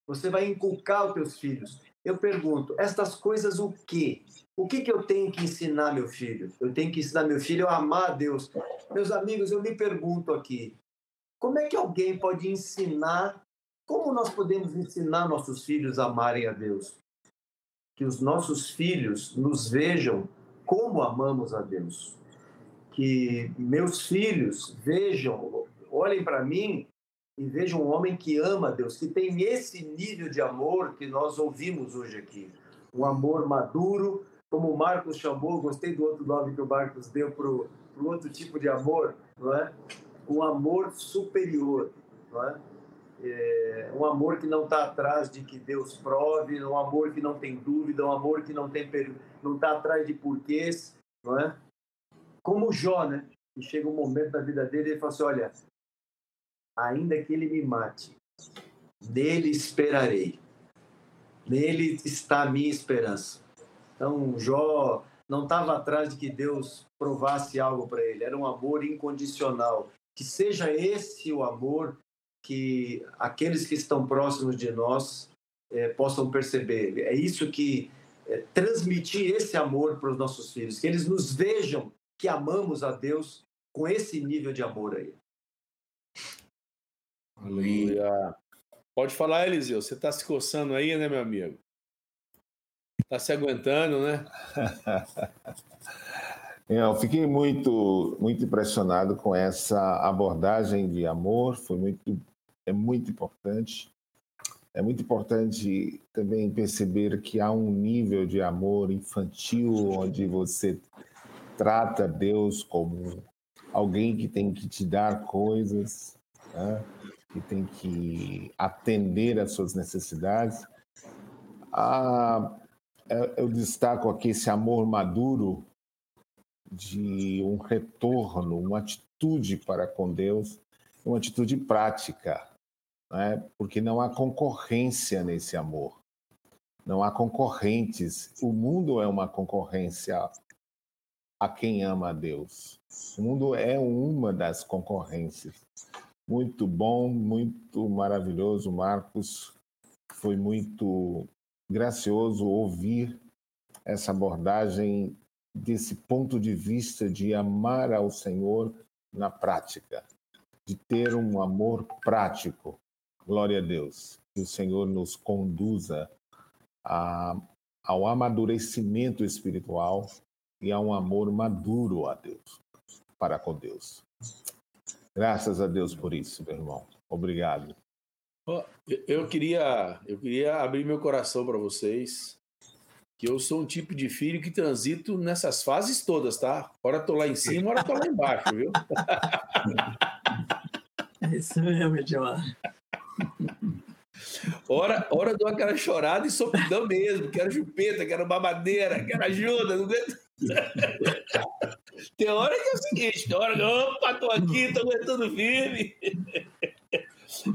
você vai inculcar aos teus filhos eu pergunto, estas coisas o quê? O que, que eu tenho que ensinar meu filho? Eu tenho que ensinar meu filho a amar a Deus. Meus amigos, eu me pergunto aqui, como é que alguém pode ensinar, como nós podemos ensinar nossos filhos a amarem a Deus? Que os nossos filhos nos vejam como amamos a Deus. Que meus filhos vejam, olhem para mim e veja um homem que ama Deus, que tem esse nível de amor que nós ouvimos hoje aqui. Um amor maduro, como o Marcos chamou, gostei do outro nome que o Marcos deu para o outro tipo de amor, não é? Um amor superior, não é? é um amor que não está atrás de que Deus prove, um amor que não tem dúvida, um amor que não tem não está atrás de porquês, não é? Como Jó, né? E chega um momento da vida dele e ele fala assim, olha, ainda que ele me mate, nele esperarei. Nele está a minha esperança. Então, Jó não estava atrás de que Deus provasse algo para ele, era um amor incondicional, Que seja esse o amor que aqueles que estão próximos de nós é, possam perceber. É isso que é, transmitir esse amor para os nossos filhos, que eles nos vejam que amamos a Deus com esse nível de amor aí. Aleluia. Pode falar, Eliseu. Você está se coçando aí, né, meu amigo? Está se aguentando, né? <laughs> Eu fiquei muito, muito impressionado com essa abordagem de amor. Foi muito, é muito importante. É muito importante também perceber que há um nível de amor infantil onde você trata Deus como alguém que tem que te dar coisas, né? Que tem que atender às suas necessidades. Ah, eu destaco aqui esse amor maduro de um retorno, uma atitude para com Deus, uma atitude prática, né? porque não há concorrência nesse amor. Não há concorrentes. O mundo é uma concorrência a quem ama a Deus. O mundo é uma das concorrências. Muito bom, muito maravilhoso, Marcos. Foi muito gracioso ouvir essa abordagem desse ponto de vista de amar ao Senhor na prática, de ter um amor prático. Glória a Deus. Que o Senhor nos conduza a, ao amadurecimento espiritual e a um amor maduro a Deus, para com Deus. Graças a Deus por isso, meu irmão. Obrigado. Eu queria, eu queria abrir meu coração para vocês, que eu sou um tipo de filho que transito nessas fases todas, tá? Hora tô lá em cima, hora tô lá embaixo, viu? <laughs> É isso mesmo, Edmar. Hora, hora dou aquela chorada e sopidão mesmo. Quero chupeta, quero mamadeira, quero ajuda. Não aguento. <laughs> Tem hora que é o seguinte, tem hora que, opa, tô aqui, tô aguentando firme.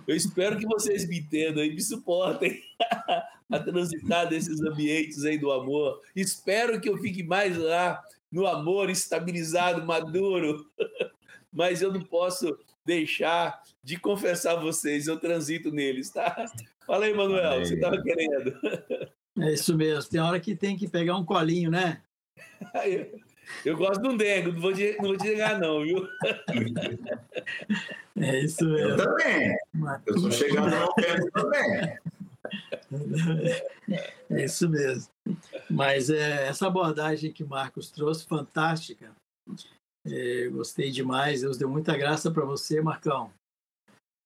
Eu espero que vocês me entendam e me suportem <laughs> a transitar nesses ambientes aí do amor. Espero que eu fique mais lá no amor estabilizado, maduro. <laughs> Mas eu não posso deixar de confessar a vocês, eu transito neles, tá? Fala aí, Manuel, você estava querendo. É isso mesmo, tem hora que tem que pegar um colinho, né? <laughs> Eu gosto de um dengo, não vou, te, não vou te negar, não, viu? É isso mesmo. Eu também. Eu sou chegando ao dengo também. É isso mesmo. Mas é, essa abordagem que Marcos trouxe, fantástica. É, gostei demais. Deus deu muita graça para você, Marcão.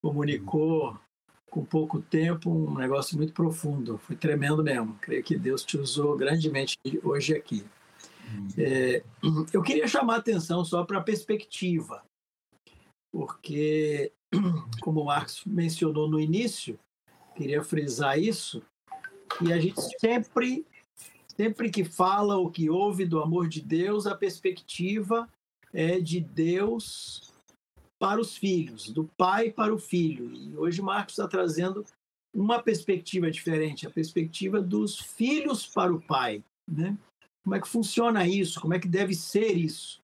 Comunicou com pouco tempo um negócio muito profundo. Foi tremendo mesmo. Creio que Deus te usou grandemente hoje aqui. É, eu queria chamar a atenção só para a perspectiva, porque, <clears throat> como o Marcos mencionou no início, queria frisar isso, e a gente sempre, sempre que fala ou que ouve do amor de Deus, a perspectiva é de Deus para os filhos, do pai para o filho. E hoje Marcos está trazendo uma perspectiva diferente, a perspectiva dos filhos para o pai, né? Como é que funciona isso, como é que deve ser isso.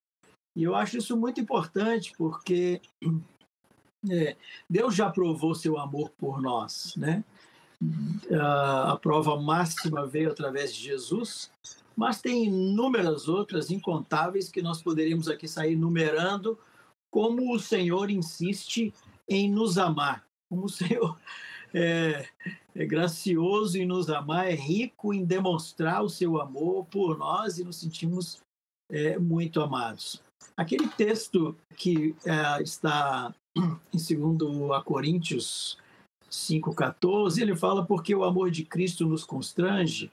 E eu acho isso muito importante, porque <clears throat> é, Deus já provou seu amor por nós, né? A prova máxima veio através de Jesus, mas tem inúmeras outras, incontáveis, que nós poderíamos aqui sair numerando, como o Senhor insiste em nos amar, como o Senhor é, é gracioso em nos amar, é rico em demonstrar o seu amor por nós e nos sentimos é, muito amados. Aquele texto que é, está em 2 Coríntios 5,14, ele fala porque o amor de Cristo nos constrange,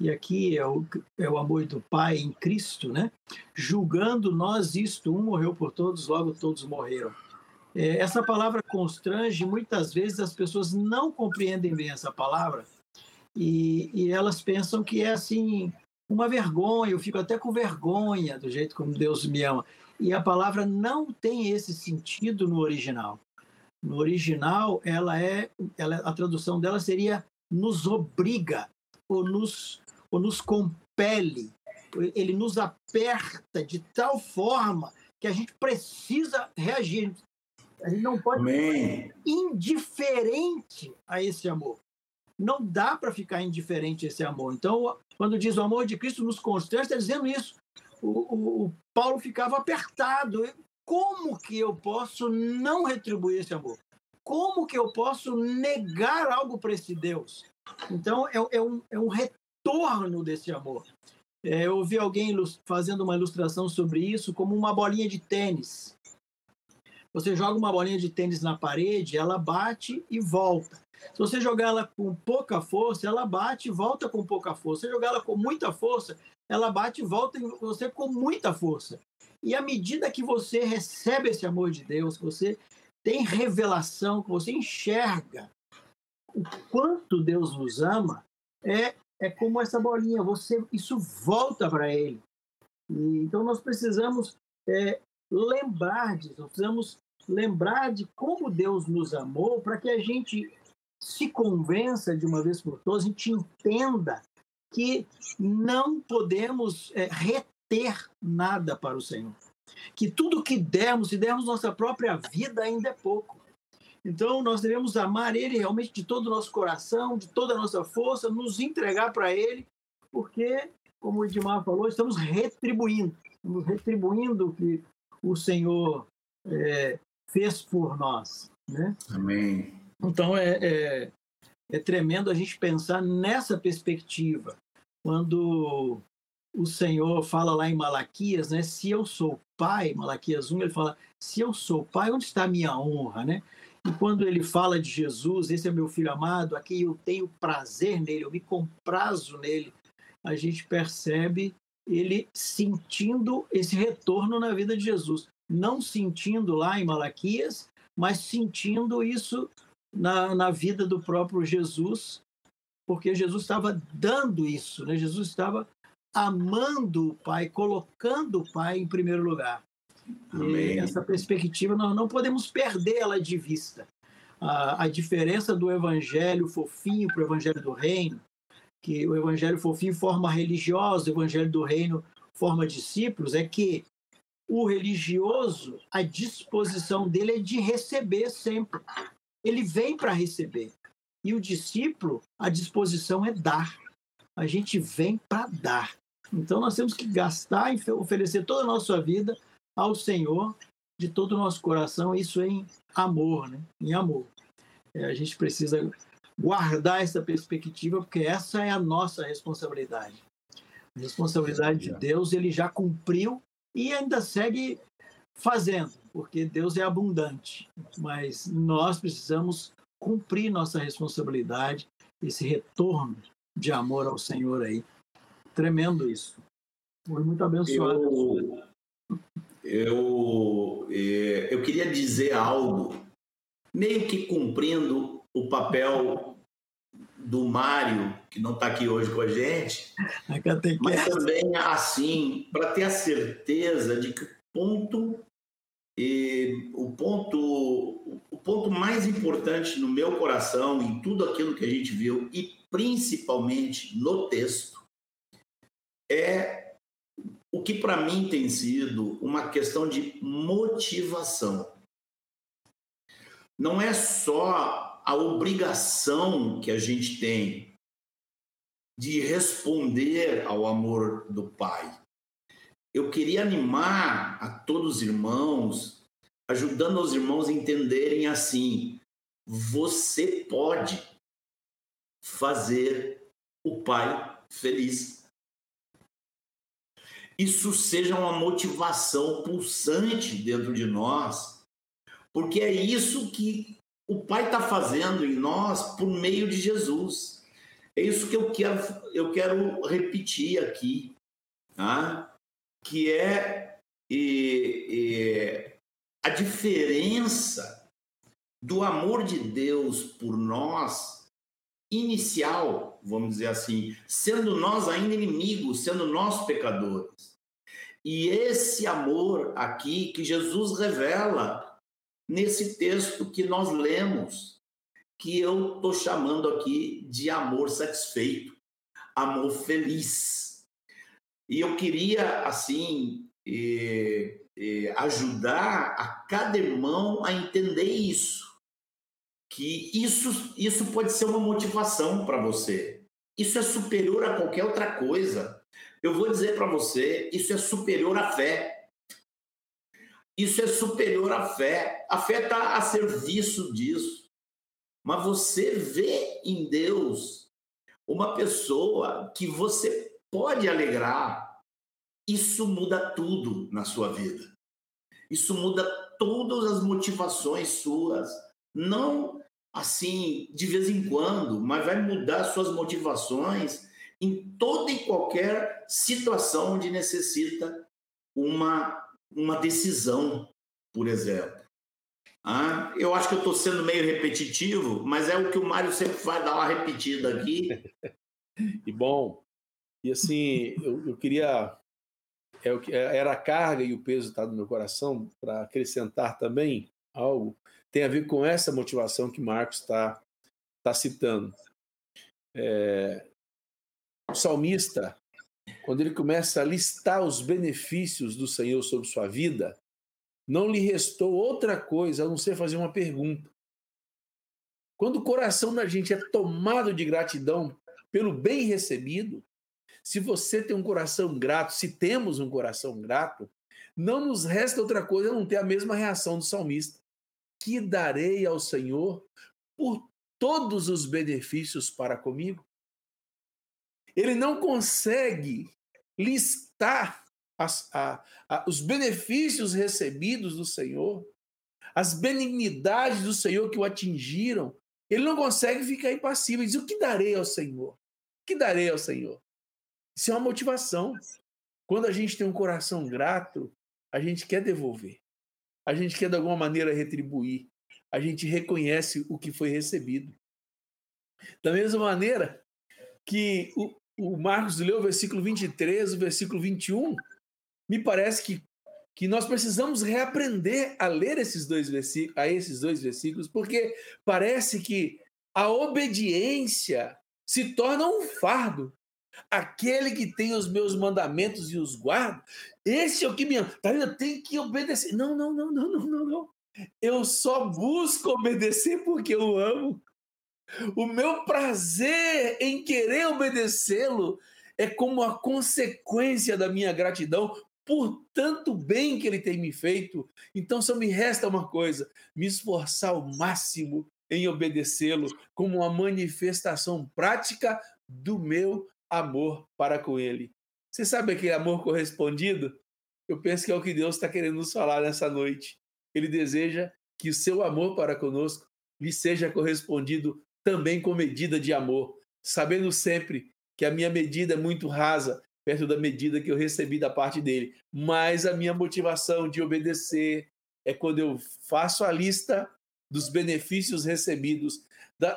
e aqui é o, é o amor do Pai em Cristo, né? Julgando nós isto, um morreu por todos, logo todos morreram. É, essa palavra constrange, muitas vezes as pessoas não compreendem bem essa palavra e, e elas pensam que é assim uma vergonha, eu fico até com vergonha do jeito como Deus me ama. E a palavra não tem esse sentido no original. No original, ela é, ela, a tradução dela seria nos obriga ou nos, ou nos compele. Ele nos aperta de tal forma que a gente precisa reagir A gente não pode Amém. ser indiferente a esse amor. Não dá para ficar indiferente a esse amor. Então, quando diz o amor de Cristo nos constrange, está dizendo isso. O, o, o Paulo ficava apertado. Como que eu posso não retribuir esse amor? Como que eu posso negar algo para esse Deus? Então, é, é, um, é um retorno desse amor. É, eu ouvi alguém fazendo uma ilustração sobre isso como uma bolinha de tênis. Você joga uma bolinha de tênis na parede, ela bate e volta. Se você jogar ela com pouca força, ela bate e volta com pouca força. Se você jogar ela com muita força, ela bate e volta em você com muita força. E à medida que você recebe esse amor de Deus, que você tem revelação, que você enxerga o quanto Deus nos ama, é, é como essa bolinha, você isso volta para Ele. E, então nós precisamos é, lembrar disso, nós precisamos lembrar de como Deus nos amou para que a gente se convença de uma vez por todas, a gente entenda que não podemos é, reter nada para o Senhor. Que tudo que dermos, se dermos nossa própria vida, ainda é pouco. Então, nós devemos amar Ele realmente de todo o nosso coração, de toda a nossa força, nos entregar para Ele, porque, como o Edmar falou, estamos retribuindo, estamos retribuindo o que o Senhor é, fez por nós. Né? Amém. Então, é, é, é tremendo a gente pensar nessa perspectiva quando o Senhor fala lá em Malaquias, né? Se eu sou pai, Malaquias 1, ele fala: se eu sou pai, onde está a minha honra, né? E quando ele fala de Jesus, esse é meu filho amado, aqui eu tenho prazer nele, eu me comprazo nele, a gente percebe ele sentindo esse retorno na vida de Jesus. Não sentindo lá em Malaquias, mas sentindo isso na, na vida do próprio Jesus, porque Jesus estava dando isso, né? Jesus estava amando o Pai, colocando o Pai em primeiro lugar. Amém. E essa perspectiva nós não podemos perdê-la de vista. A, a diferença do evangelho fofinho para o evangelho do reino, que o evangelho fofinho forma religiosa, o evangelho do reino forma discípulos, é que o religioso, a disposição dele é de receber sempre. Ele vem para receber. E o discípulo, a disposição é dar. A gente vem para dar. Então nós temos que gastar e oferecer toda a nossa vida ao Senhor de todo o nosso coração, isso em amor, né? Em amor. É, a gente precisa guardar essa perspectiva, porque essa é a nossa responsabilidade. A responsabilidade de Deus, ele já cumpriu e ainda segue fazendo, porque Deus é abundante. Mas nós precisamos cumprir nossa responsabilidade, esse retorno de amor ao Senhor aí. Tremendo isso. Foi muito abençoado. Eu, eu, é, eu queria dizer algo, meio que cumprindo o papel do Mário, que não está aqui hoje com a gente, mas também assim, para ter a certeza de que o ponto, e, o ponto, o ponto mais importante no meu coração, em tudo aquilo que a gente viu, e principalmente no texto, é o que para mim tem sido uma questão de motivação. Não é só a obrigação que a gente tem de responder ao amor do Pai. Eu queria animar a todos os irmãos, ajudando os irmãos a entenderem assim: você pode fazer o Pai feliz isso seja uma motivação pulsante dentro de nós, porque é isso que o Pai está fazendo em nós por meio de Jesus. É isso que eu quero, eu quero repetir aqui, tá? que é, é, é a diferença do amor de Deus por nós inicial, vamos dizer assim, sendo nós ainda inimigos, sendo nós pecadores. E esse amor aqui que Jesus revela nesse texto que nós lemos, que eu estou chamando aqui de amor satisfeito, amor feliz. E eu queria, assim, eh, é, ajudar a cada irmão a entender isso. Que isso, isso pode ser uma motivação para você. Isso é superior a qualquer outra coisa. Eu vou dizer para você, isso é superior à fé. Isso é superior à fé. A fé está a serviço disso. Mas você vê em Deus uma pessoa que você pode alegrar. Isso muda tudo na sua vida. Isso muda todas as motivações suas. Não assim, de vez em quando, mas vai mudar suas motivações em toda e qualquer situação onde necessita uma, uma decisão, por exemplo. Ah, eu acho que eu estou sendo meio repetitivo, mas é o que o Mário sempre faz, dar uma repetida aqui. <laughs> e bom, e assim, eu, eu queria. É, é, era a carga e o peso está no meu coração para acrescentar também algo tem a ver com essa motivação que Marcos está tá citando. É, o salmista, quando ele começa a listar os benefícios do Senhor sobre sua vida, não lhe restou outra coisa a não ser fazer uma pergunta. Quando o coração da gente é tomado de gratidão pelo bem recebido, se você tem um coração grato, se temos um coração grato, não nos resta outra coisa a não ter a mesma reação do salmista que darei ao Senhor por todos os benefícios para comigo? Ele não consegue listar as, a, a, os benefícios recebidos do Senhor, as benignidades do Senhor que o atingiram. Ele não consegue ficar impassível. Diz: O que darei ao Senhor? O que darei ao Senhor? Isso é uma motivação. Quando a gente tem um coração grato, a gente quer devolver a gente quer de alguma maneira retribuir, a gente reconhece o que foi recebido. Da mesma maneira que o, o Marcos leu o versículo 23, o versículo 21, me parece que, que nós precisamos reaprender a ler esses dois versículos, a esses dois versículos, porque parece que a obediência se torna um fardo. Aquele que tem os meus mandamentos e os guarda, esse é o que me ama. Tá vendo? Tenho que obedecer. Não, não, não, não, não, não, não. Eu só busco obedecer porque eu amo. O meu prazer em querer obedecê-lo é como a consequência da minha gratidão por tanto bem que ele tem me feito. Então só me resta uma coisa: me esforçar ao máximo em obedecê-lo como uma manifestação prática do meu amor para com ele. Você sabe aquele amor correspondido? Eu penso que é o que Deus está querendo nos falar nessa noite. Ele deseja que o seu amor para conosco lhe seja correspondido também com medida de amor, sabendo sempre que a minha medida é muito rasa perto da medida que eu recebi da parte dele. Mas a minha motivação de obedecer é quando eu faço a lista dos benefícios recebidos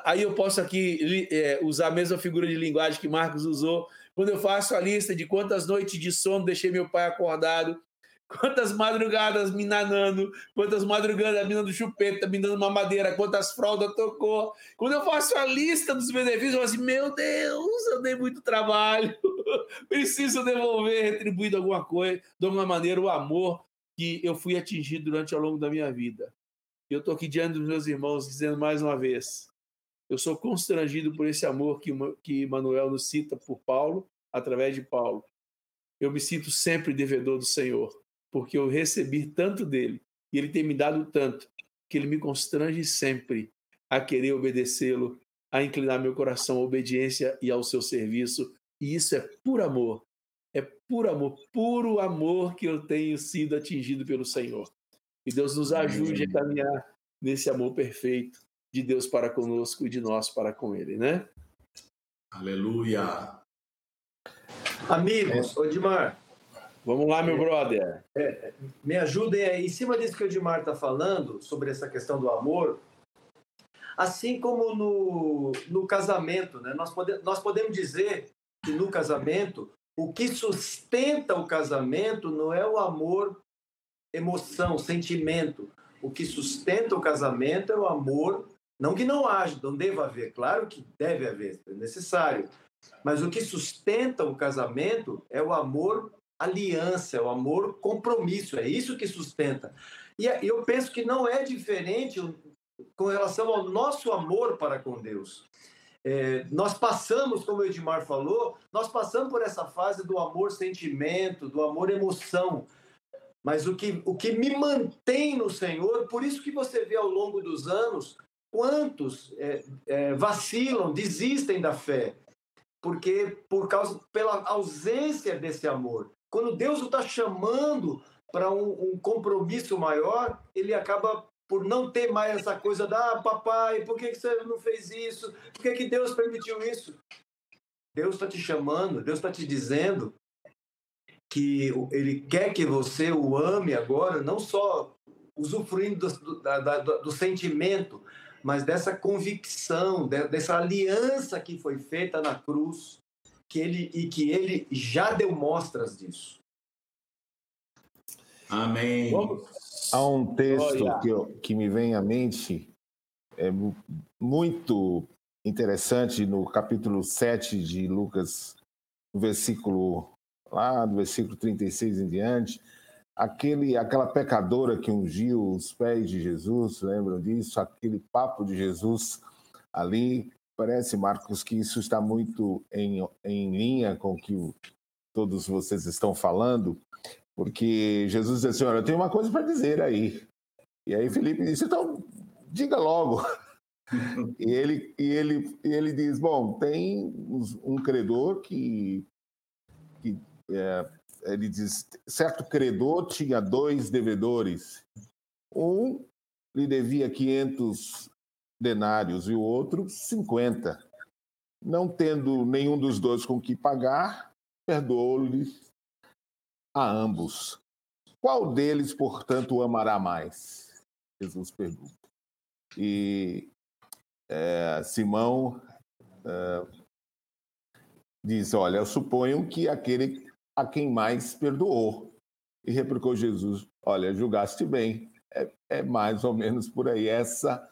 Aí eu posso aqui é, usar a mesma figura de linguagem que Marcos usou. Quando eu faço a lista de quantas noites de sono deixei meu pai acordado, quantas madrugadas me nanando, quantas madrugadas me dando chupeta, me dando mamadeira, quantas fraldas tocou. Quando eu faço a lista dos benefícios, eu falo assim: meu Deus, eu dei muito trabalho, <laughs> preciso devolver, retribuir de alguma coisa, de alguma maneira, o amor que eu fui atingido durante ao longo da minha vida. E eu estou aqui diante dos meus irmãos dizendo mais uma vez: eu sou constrangido por esse amor que, que Manuel nos cita por Paulo, através de Paulo. Eu me sinto sempre devedor do Senhor, porque eu recebi tanto dele e ele tem me dado tanto que ele me constrange sempre a querer obedecê-lo, a inclinar meu coração à obediência e ao seu serviço. E isso é por amor. É por amor, puro amor que eu tenho sido atingido pelo Senhor. E Deus nos ajude a caminhar nesse amor perfeito de Deus para conosco e de nós para com Ele, né? Aleluia! Amigos, é. Odimar. Vamos lá, meu brother. É, me ajudem aí. Em cima disso que o Odimar está falando, sobre essa questão do amor, assim como no, no casamento, né? nós, pode, nós podemos dizer que no casamento, o que sustenta o casamento não é o amor, emoção, sentimento. O que sustenta o casamento é o amor não que não haja, não deva haver, claro que deve haver, é necessário. Mas o que sustenta o casamento é o amor aliança, é o amor compromisso, é isso que sustenta. E é, eu penso que não é diferente com relação ao nosso amor para com Deus. É, nós passamos, como o Edmar falou, nós passamos por essa fase do amor sentimento, do amor emoção. Mas o que, o que me mantém no Senhor, por isso que você vê ao longo dos anos quantos é, é, vacilam, desistem da fé, porque por causa pela ausência desse amor. Quando Deus o está chamando para um, um, compromisso maior, ele acaba por não ter mais essa coisa da ah, papai, por que, que você não fez isso? Por que, que Deus permitiu isso? Deus está te chamando, Deus está te dizendo que Ele quer que você o ame agora, não só usufruindo do, do, do sentimento, mas dessa convicção, dessa aliança que foi feita na cruz, que ele e que ele já deu mostras disso. Amém. Há um texto que, eu, que me vem à mente, é muito interessante, no capítulo 7 de Lucas, no versículo lá do versículo 36 em diante, aquele, aquela pecadora que ungiu os pés de Jesus, lembram disso? Aquele papo de Jesus ali. Parece, Marcos, que isso está muito em, em linha com o que todos vocês estão falando, porque Jesus disse assim: Olha, eu tenho uma coisa para dizer aí. E aí Felipe disse: Então, diga logo. <laughs> e, ele, e, ele, e ele diz: Bom, tem um credor que, que é, ele diz: certo credor tinha dois devedores. Um lhe devia 500 denários e o outro 50. Não tendo nenhum dos dois com que pagar, perdoou-lhe a ambos. Qual deles, portanto, o amará mais? Jesus pergunta. E é, Simão é, diz: Olha, eu suponho que aquele a quem mais perdoou. E replicou Jesus: Olha, julgaste bem. É, é mais ou menos por aí. Essa,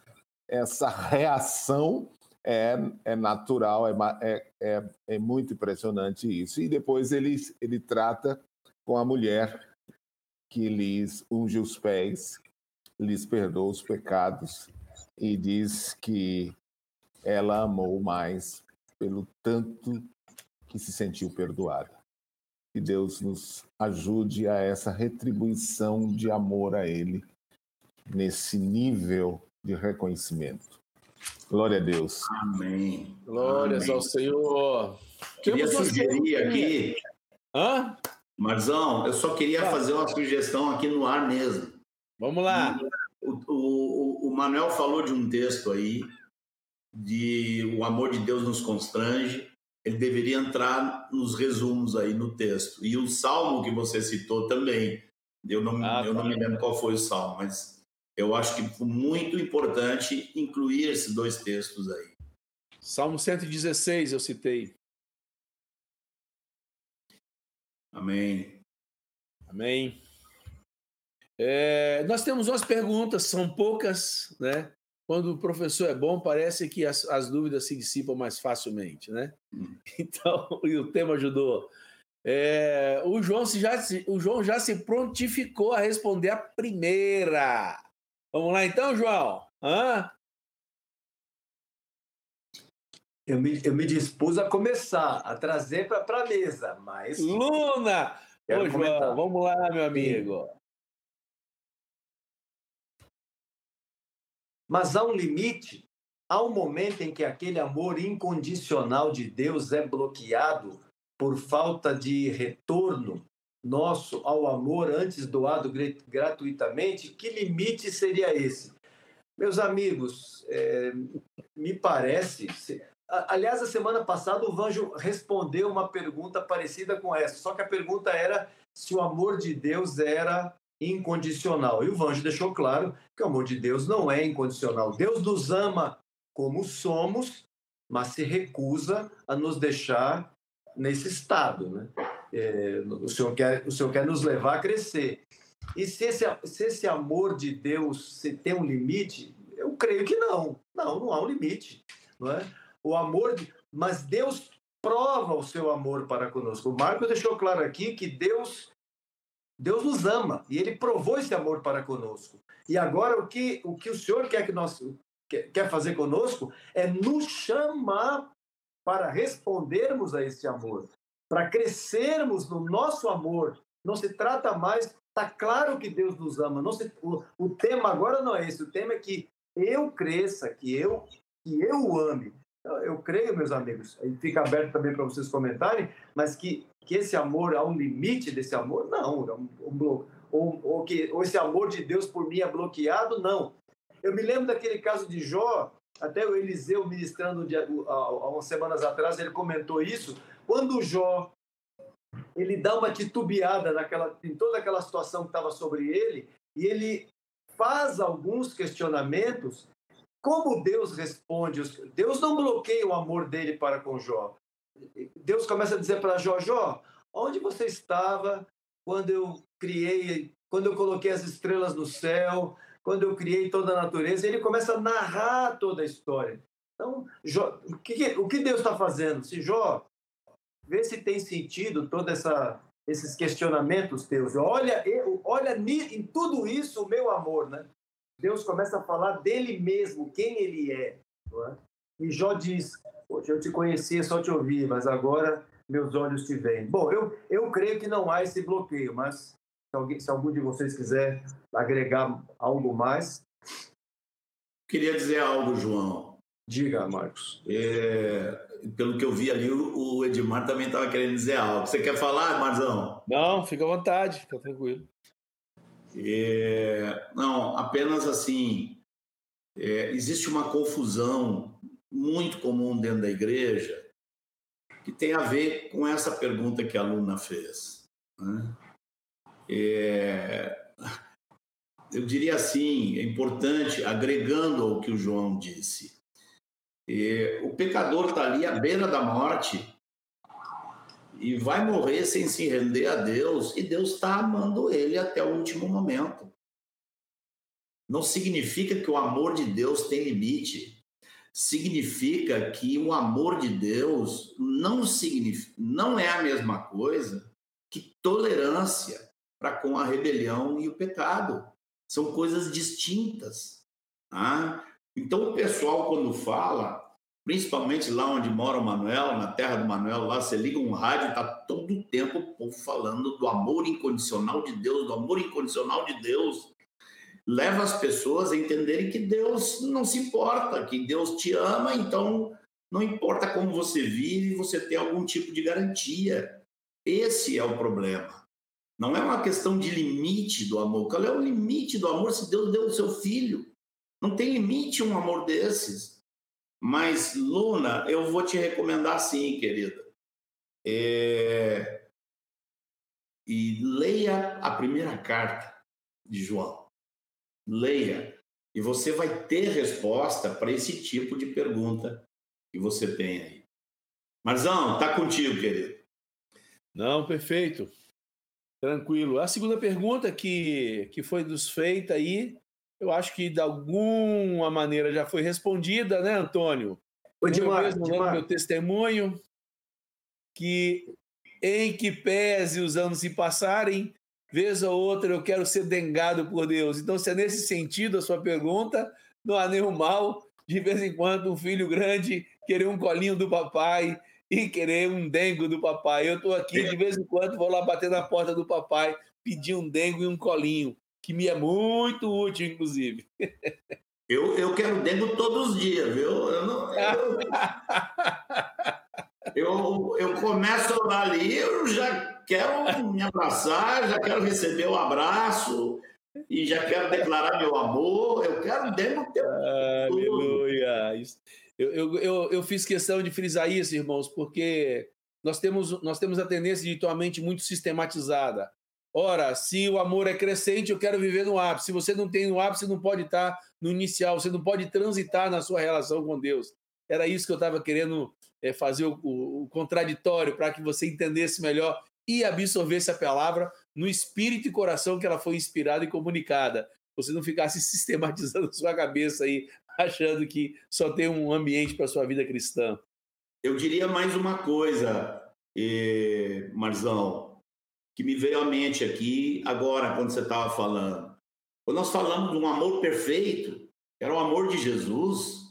essa <laughs> reação é, é natural, é, é, é, é muito impressionante isso. E depois ele, ele trata com a mulher que lhes unge os pés, lhes perdoa os pecados e diz que ela amou mais pelo tanto que se sentiu perdoada. Que Deus nos ajude a essa retribuição de amor a Ele, nesse nível de reconhecimento. Glória a Deus. Amém. Glórias Amém. ao Senhor. Queria sugerir aqui. Hã? Marzão, eu só queria fazer uma sugestão aqui no ar mesmo. Vamos lá. O, o, o Manuel falou de um texto aí, de o amor de Deus nos constrange ele deveria entrar nos resumos aí no texto. E o salmo que você citou também. Eu não, ah, eu tá. não me lembro qual foi o salmo, mas eu acho que foi muito importante incluir esses dois textos aí. Salmo 116 eu citei. Amém. Amém. É, nós temos umas perguntas, são poucas, né? quando o professor é bom, parece que as, as dúvidas se dissipam mais facilmente, né? Hum. <laughs> Então, e o tema ajudou. É, o, João já, o João já se prontificou a responder a primeira. Vamos lá então, João? Hã? Eu me, eu me dispus a começar, a trazer para a mesa, mas. Luna! Ô, João, vamos lá, meu amigo. Mas há um limite, há um momento em que aquele amor incondicional de Deus é bloqueado por falta de retorno nosso ao amor antes doado gratuitamente. Que limite seria esse? Meus amigos, é, me parece. Aliás, a semana passada o Vanjo respondeu uma pergunta parecida com essa, só que a pergunta era se o amor de Deus era incondicional. E o Vanjo deixou claro que o amor de Deus não é incondicional. Deus nos ama como somos, mas se recusa a nos deixar nesse estado. Né? É, o, Senhor quer, o Senhor quer nos levar a crescer. E se esse, se esse amor de Deus se tem um limite, eu creio que não. Não, não há um limite. Não é? O amor, de, mas Deus prova o seu amor para conosco. O Marcos deixou claro aqui que Deus Deus nos ama e ele provou esse amor para conosco. E agora o que o que o Senhor quer que nós quer fazer conosco é nos chamar para respondermos a esse amor, para crescermos no nosso amor. Não se trata mais, está claro que Deus nos ama. Não se, o, o tema agora não é esse, o tema é que eu cresça, que eu que eu ame. Eu creio, meus amigos, e fica aberto também para vocês comentarem, mas que, que esse amor, há um limite desse amor? Não. É um, um, ou, ou, que, ou esse amor de Deus por mim é bloqueado? Não. Eu me lembro daquele caso de Jó, até o Eliseu ministrando há umas semanas atrás, ele comentou isso. Quando Jó ele dá uma titubeada naquela, em toda aquela situação que estava sobre ele, e ele faz alguns questionamentos como Deus responde? Deus não bloqueia o amor dele para com Jó. Deus começa a dizer para Jó: Jó, onde você estava quando eu criei, quando eu coloquei as estrelas no céu, quando eu criei toda a natureza? Ele começa a narrar toda a história. Então, Jó, o, que, o que Deus está fazendo? Se Jó, vê se tem sentido toda essa esses questionamentos teus. Olha, olha em tudo isso o meu amor, né? Deus começa a falar dele mesmo, quem ele é. é? E Jó diz: Poxa, eu te conhecia, só te ouvi, mas agora meus olhos te veem. Bom, eu, eu creio que não há esse bloqueio, mas se, alguém, se algum de vocês quiser agregar algo mais. Queria dizer algo, João. Diga, Marcos. É, pelo que eu vi ali, o Edmar também estava querendo dizer algo. Você quer falar, Marzão? Não, fica à vontade, fica tranquilo. É, não, apenas assim, é, existe uma confusão muito comum dentro da igreja que tem a ver com essa pergunta que a aluna fez. Né? É, eu diria assim, é importante, agregando ao que o João disse, é, o pecador está ali à beira da morte e vai morrer sem se render a Deus, e Deus está amando ele até o último momento. Não significa que o amor de Deus tem limite. Significa que o amor de Deus não, significa, não é a mesma coisa que tolerância para com a rebelião e o pecado. São coisas distintas. Tá? Então, o pessoal, quando fala, principalmente lá onde mora o Manuel, na terra do Manuel, lá você liga um rádio, está todo o tempo o povo falando do amor incondicional de Deus, do amor incondicional de Deus. Leva as pessoas a entenderem que Deus não se importa, que Deus te ama, então não importa como você vive, você tem algum tipo de garantia. Esse é o problema. Não é uma questão de limite do amor. Qual é o limite do amor se Deus deu o seu filho? Não tem limite um amor desses. Mas, Luna, eu vou te recomendar sim, querida. É... E leia a primeira carta de João. Leia. E você vai ter resposta para esse tipo de pergunta que você tem aí. Marzão, tá contigo, querido. Não, perfeito. Tranquilo. A segunda pergunta que, que foi nos feita aí eu acho que de alguma maneira já foi respondida, né, Antônio? Ô, Dimar, eu mesmo meu testemunho que em que pese os anos se passarem, vez ou outra eu quero ser dengado por Deus. Então, se é nesse sentido a sua pergunta, não há nenhum mal de vez em quando um filho grande querer um colinho do papai e querer um dengo do papai. Eu estou aqui de vez em quando, vou lá bater na porta do papai, pedir um dengo e um colinho que me é muito útil, inclusive. Eu, eu quero dengo todos os dias, viu? Eu, não, eu, eu, eu, começo a orar ali, eu já quero me abraçar, já quero receber o um abraço e já quero declarar meu amor. Eu quero dengo Aleluia! Eu, eu, eu, eu fiz questão de frisar isso, irmãos, porque nós temos, nós temos a tendência de ter uma mente muito sistematizada. Ora, se o amor é crescente, eu quero viver no ápice. Se você não tem no ápice, você não pode estar no inicial, você não pode transitar na sua relação com Deus. Era isso que eu estava querendo é, fazer o, o, o contraditório para que você entendesse melhor e absorvesse a palavra no espírito e coração que ela foi inspirada e comunicada. Você não ficasse <laughs> sistematizando sua cabeça aí, achando que só tem um ambiente para sua vida cristã. eu diria mais uma coisa, eh, Marzão, que me veio à mente aqui agora, quando você estava falando. Quando nós falamos de um amor perfeito, era o amor de Jesus,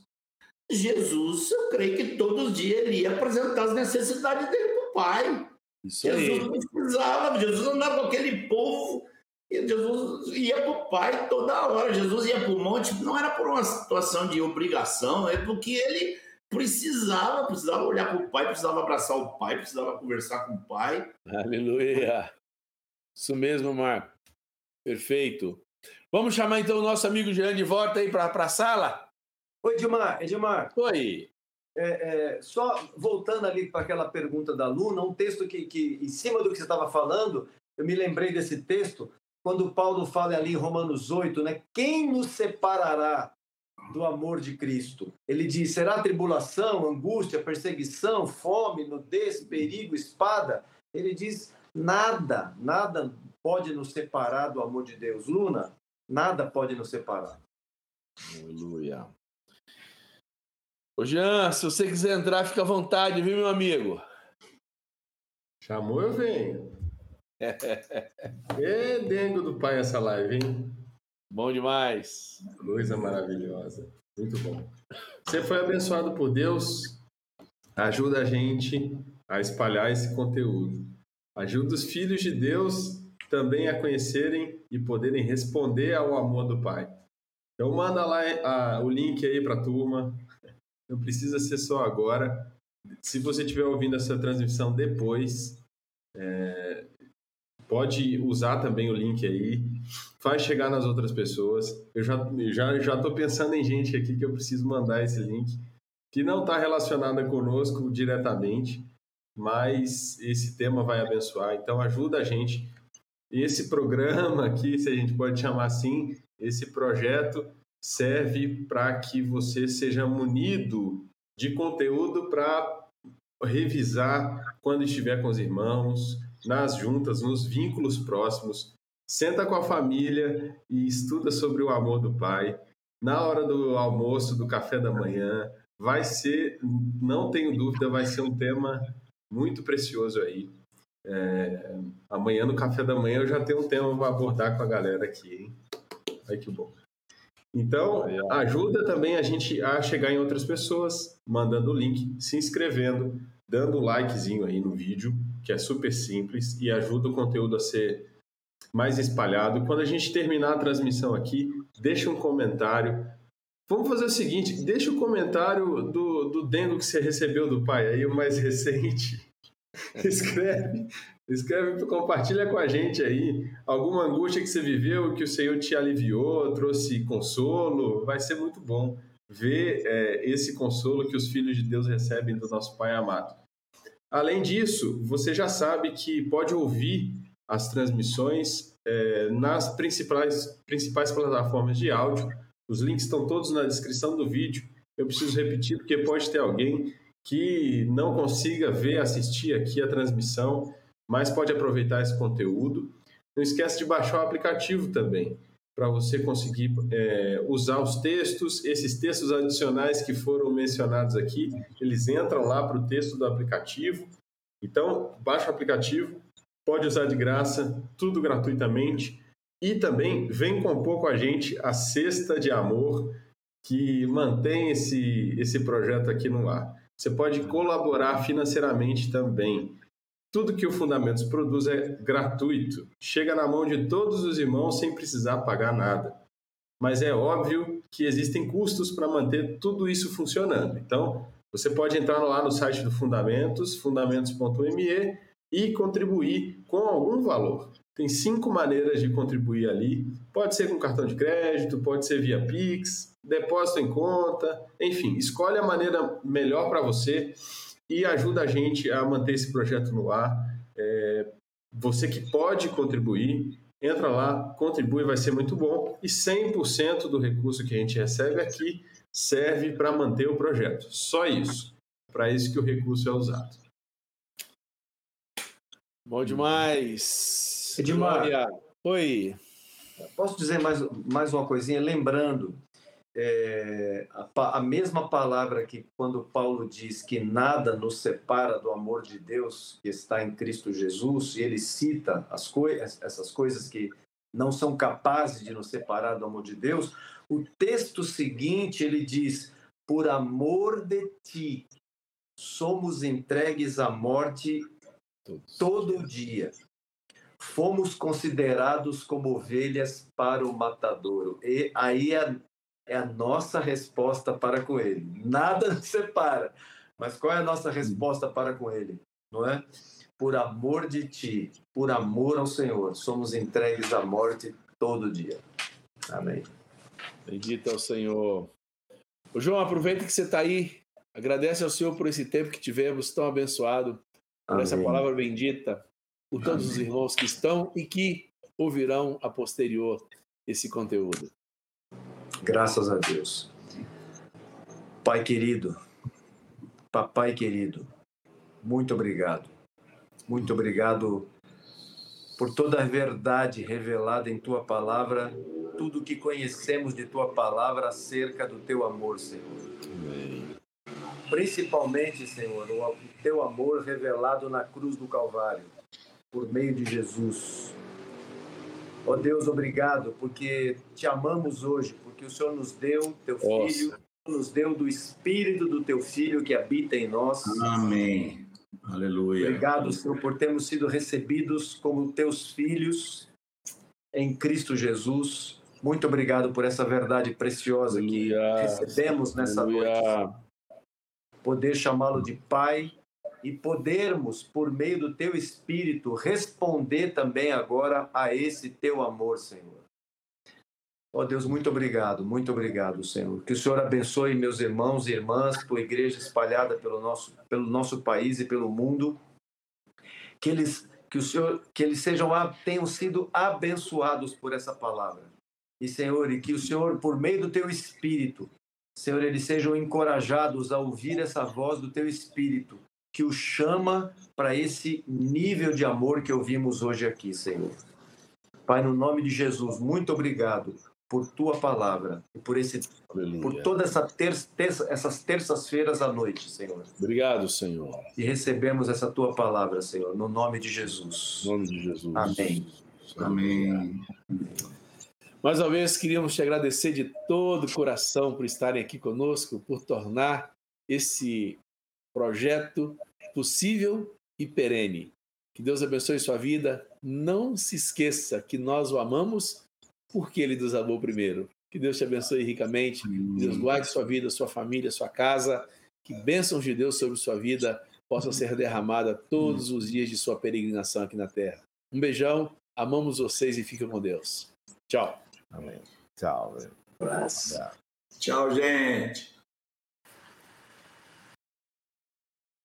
Jesus, eu creio que todos os dias ele ia apresentar as necessidades dele para o Pai. Isso Jesus aí. precisava, Jesus andava com aquele povo, Jesus ia para o Pai toda hora, Jesus ia para o monte, não era por uma situação de obrigação, é porque ele precisava, precisava olhar para o Pai, precisava abraçar o Pai, precisava conversar com o Pai. Aleluia! Isso mesmo, Marco. Perfeito. Vamos chamar então o nosso amigo Jean de volta aí para a sala? Oi, Edmar. Edmar. Oi. É, é, só voltando ali para aquela pergunta da Luna, um texto que, que, em cima do que você estava falando, eu me lembrei desse texto, quando Paulo fala ali em Romanos 8, né? Quem nos separará do amor de Cristo? Ele diz: será tribulação, angústia, perseguição, fome, nudez, perigo, espada? Ele diz: nada, nada pode nos separar do amor de Deus. Luna, nada pode nos separar. Aleluia. Ô Jean, se você quiser entrar, fica à vontade, viu, meu amigo? Chamou, eu venho. <laughs> é dengo do pai essa live, hein? Bom demais. Coisa maravilhosa. Muito bom. Você foi abençoado por Deus. Ajuda a gente a espalhar esse conteúdo. Ajuda os filhos de Deus também a conhecerem e poderem responder ao amor do Pai. Então manda lá a, o link aí para a turma, não precisa ser só agora. Se você estiver ouvindo essa transmissão depois, é, pode usar também o link aí, faz chegar nas outras pessoas. Eu já já já estou pensando em gente aqui que eu preciso mandar esse link que não está relacionada conosco diretamente, mas esse tema vai abençoar. Então ajuda a gente. Esse programa aqui, se a gente pode chamar assim, esse projeto serve para que você seja munido de conteúdo para revisar quando estiver com os irmãos, nas juntas, nos vínculos próximos. Senta com a família e estuda sobre o amor do Pai. Na hora do almoço, do café da manhã, vai ser, não tenho dúvida, vai ser um tema muito precioso aí. É, amanhã no café da manhã eu já tenho um tema para abordar com a galera aqui, hein? Ai que bom. Então, ajuda também a gente a chegar em outras pessoas, mandando o link, se inscrevendo, dando um likezinho aí no vídeo, que é super simples e ajuda o conteúdo a ser mais espalhado. Quando a gente terminar a transmissão aqui, deixa um comentário. Vamos fazer o seguinte, deixa o comentário do, do dengo que você recebeu do pai aí, o mais <laughs> recente. Escreve Escreve, compartilha com a gente aí alguma angústia que você viveu, que o Senhor te aliviou, trouxe consolo. Vai ser muito bom ver é, esse consolo que os filhos de Deus recebem do nosso Pai amado. Além disso, você já sabe que pode ouvir as transmissões é, nas principais, principais plataformas de áudio. Os links estão todos na descrição do vídeo. Eu preciso repetir porque pode ter alguém que não consiga ver, assistir aqui a transmissão mas pode aproveitar esse conteúdo. Não esquece de baixar o aplicativo também, para você conseguir é, usar os textos, esses textos adicionais que foram mencionados aqui, eles entram lá para o texto do aplicativo. Então, baixa o aplicativo, pode usar de graça, tudo gratuitamente. E também vem compor com a gente a Cesta de Amor, que mantém esse, esse projeto aqui no ar. Você pode colaborar financeiramente também. Tudo que o Fundamentos produz é gratuito, chega na mão de todos os irmãos sem precisar pagar nada. Mas é óbvio que existem custos para manter tudo isso funcionando. Então, você pode entrar lá no site do Fundamentos, fundamentos.me, e contribuir com algum valor. Tem cinco maneiras de contribuir ali. Pode ser com cartão de crédito, pode ser via Pix, depósito em conta, enfim, escolhe a maneira melhor para você e ajuda a gente a manter esse projeto no ar. É, você que pode contribuir, entra lá, contribui, vai ser muito bom. E 100% do recurso que a gente recebe aqui serve para manter o projeto. Só isso. Para isso que o recurso é usado. Bom demais. Edmar. Oi. Posso dizer mais, mais uma coisinha? Lembrando é, a, a, mesma palavra que quando Paulo diz que nada nos separa do amor de Deus que está em Cristo Jesus, e ele cita as coisas, essas coisas que não são capazes de nos separar do amor de Deus, o texto seguinte ele diz: por amor de ti somos entregues à morte todo dia. Fomos considerados como ovelhas para o matadouro. E aí é é a nossa resposta para com Ele. Nada nos separa. Mas qual é a nossa resposta para com Ele? Não é? Por amor de Ti, por amor ao Senhor, somos entregues à morte todo dia. Amém. Bendito é o Senhor. O João, aproveita que você está aí. Agradece ao Senhor por esse tempo que tivemos tão abençoado, por Amém. essa palavra bendita, por todos Amém. os irmãos que estão e que ouvirão a posterior esse conteúdo. Graças a Deus. Pai querido, papai querido, muito obrigado. Muito obrigado por toda a verdade revelada em tua palavra, tudo que conhecemos de tua palavra acerca do teu amor, Senhor. Amém. Principalmente, Senhor, o teu amor revelado na cruz do Calvário, por meio de Jesus. Ó oh Deus, obrigado, porque te amamos hoje, porque o Senhor nos deu teu Nossa. filho, nos deu do espírito do teu filho que habita em nós. Amém. Aleluia. Obrigado, Senhor, por termos sido recebidos como teus filhos em Cristo Jesus. Muito obrigado por essa verdade preciosa Aleluia. que recebemos nessa Aleluia. noite. Poder chamá-lo de Pai e podermos, por meio do teu Espírito, responder também agora a esse teu amor, Senhor. Ó oh, Deus, muito obrigado, muito obrigado, Senhor. Que o Senhor abençoe meus irmãos e irmãs, tua igreja espalhada pelo nosso, pelo nosso país e pelo mundo. Que eles, que o Senhor, que eles sejam tenham sido abençoados por essa palavra. E Senhor, e que o Senhor, por meio do teu Espírito, Senhor, eles sejam encorajados a ouvir essa voz do teu Espírito que o chama para esse nível de amor que ouvimos hoje aqui, Senhor. Pai, no nome de Jesus, muito obrigado por tua palavra e por esse Aleluia. por todas essa terça, terça, essas terças-feiras à noite, Senhor. Obrigado, Senhor. E recebemos essa tua palavra, Senhor, no nome de Jesus. No nome de Jesus. Amém. Amém. Mais uma vez, queríamos te agradecer de todo o coração por estarem aqui conosco, por tornar esse projeto possível e perene. Que Deus abençoe sua vida. Não se esqueça que nós o amamos porque ele nos amou primeiro. Que Deus te abençoe ricamente. Que Deus guarde sua vida, sua família, sua casa. Que bênçãos de Deus sobre sua vida possam ser derramadas todos os dias de sua peregrinação aqui na terra. Um beijão, amamos vocês e fiquem com Deus. Tchau. Amém. Tchau. Tchau, gente.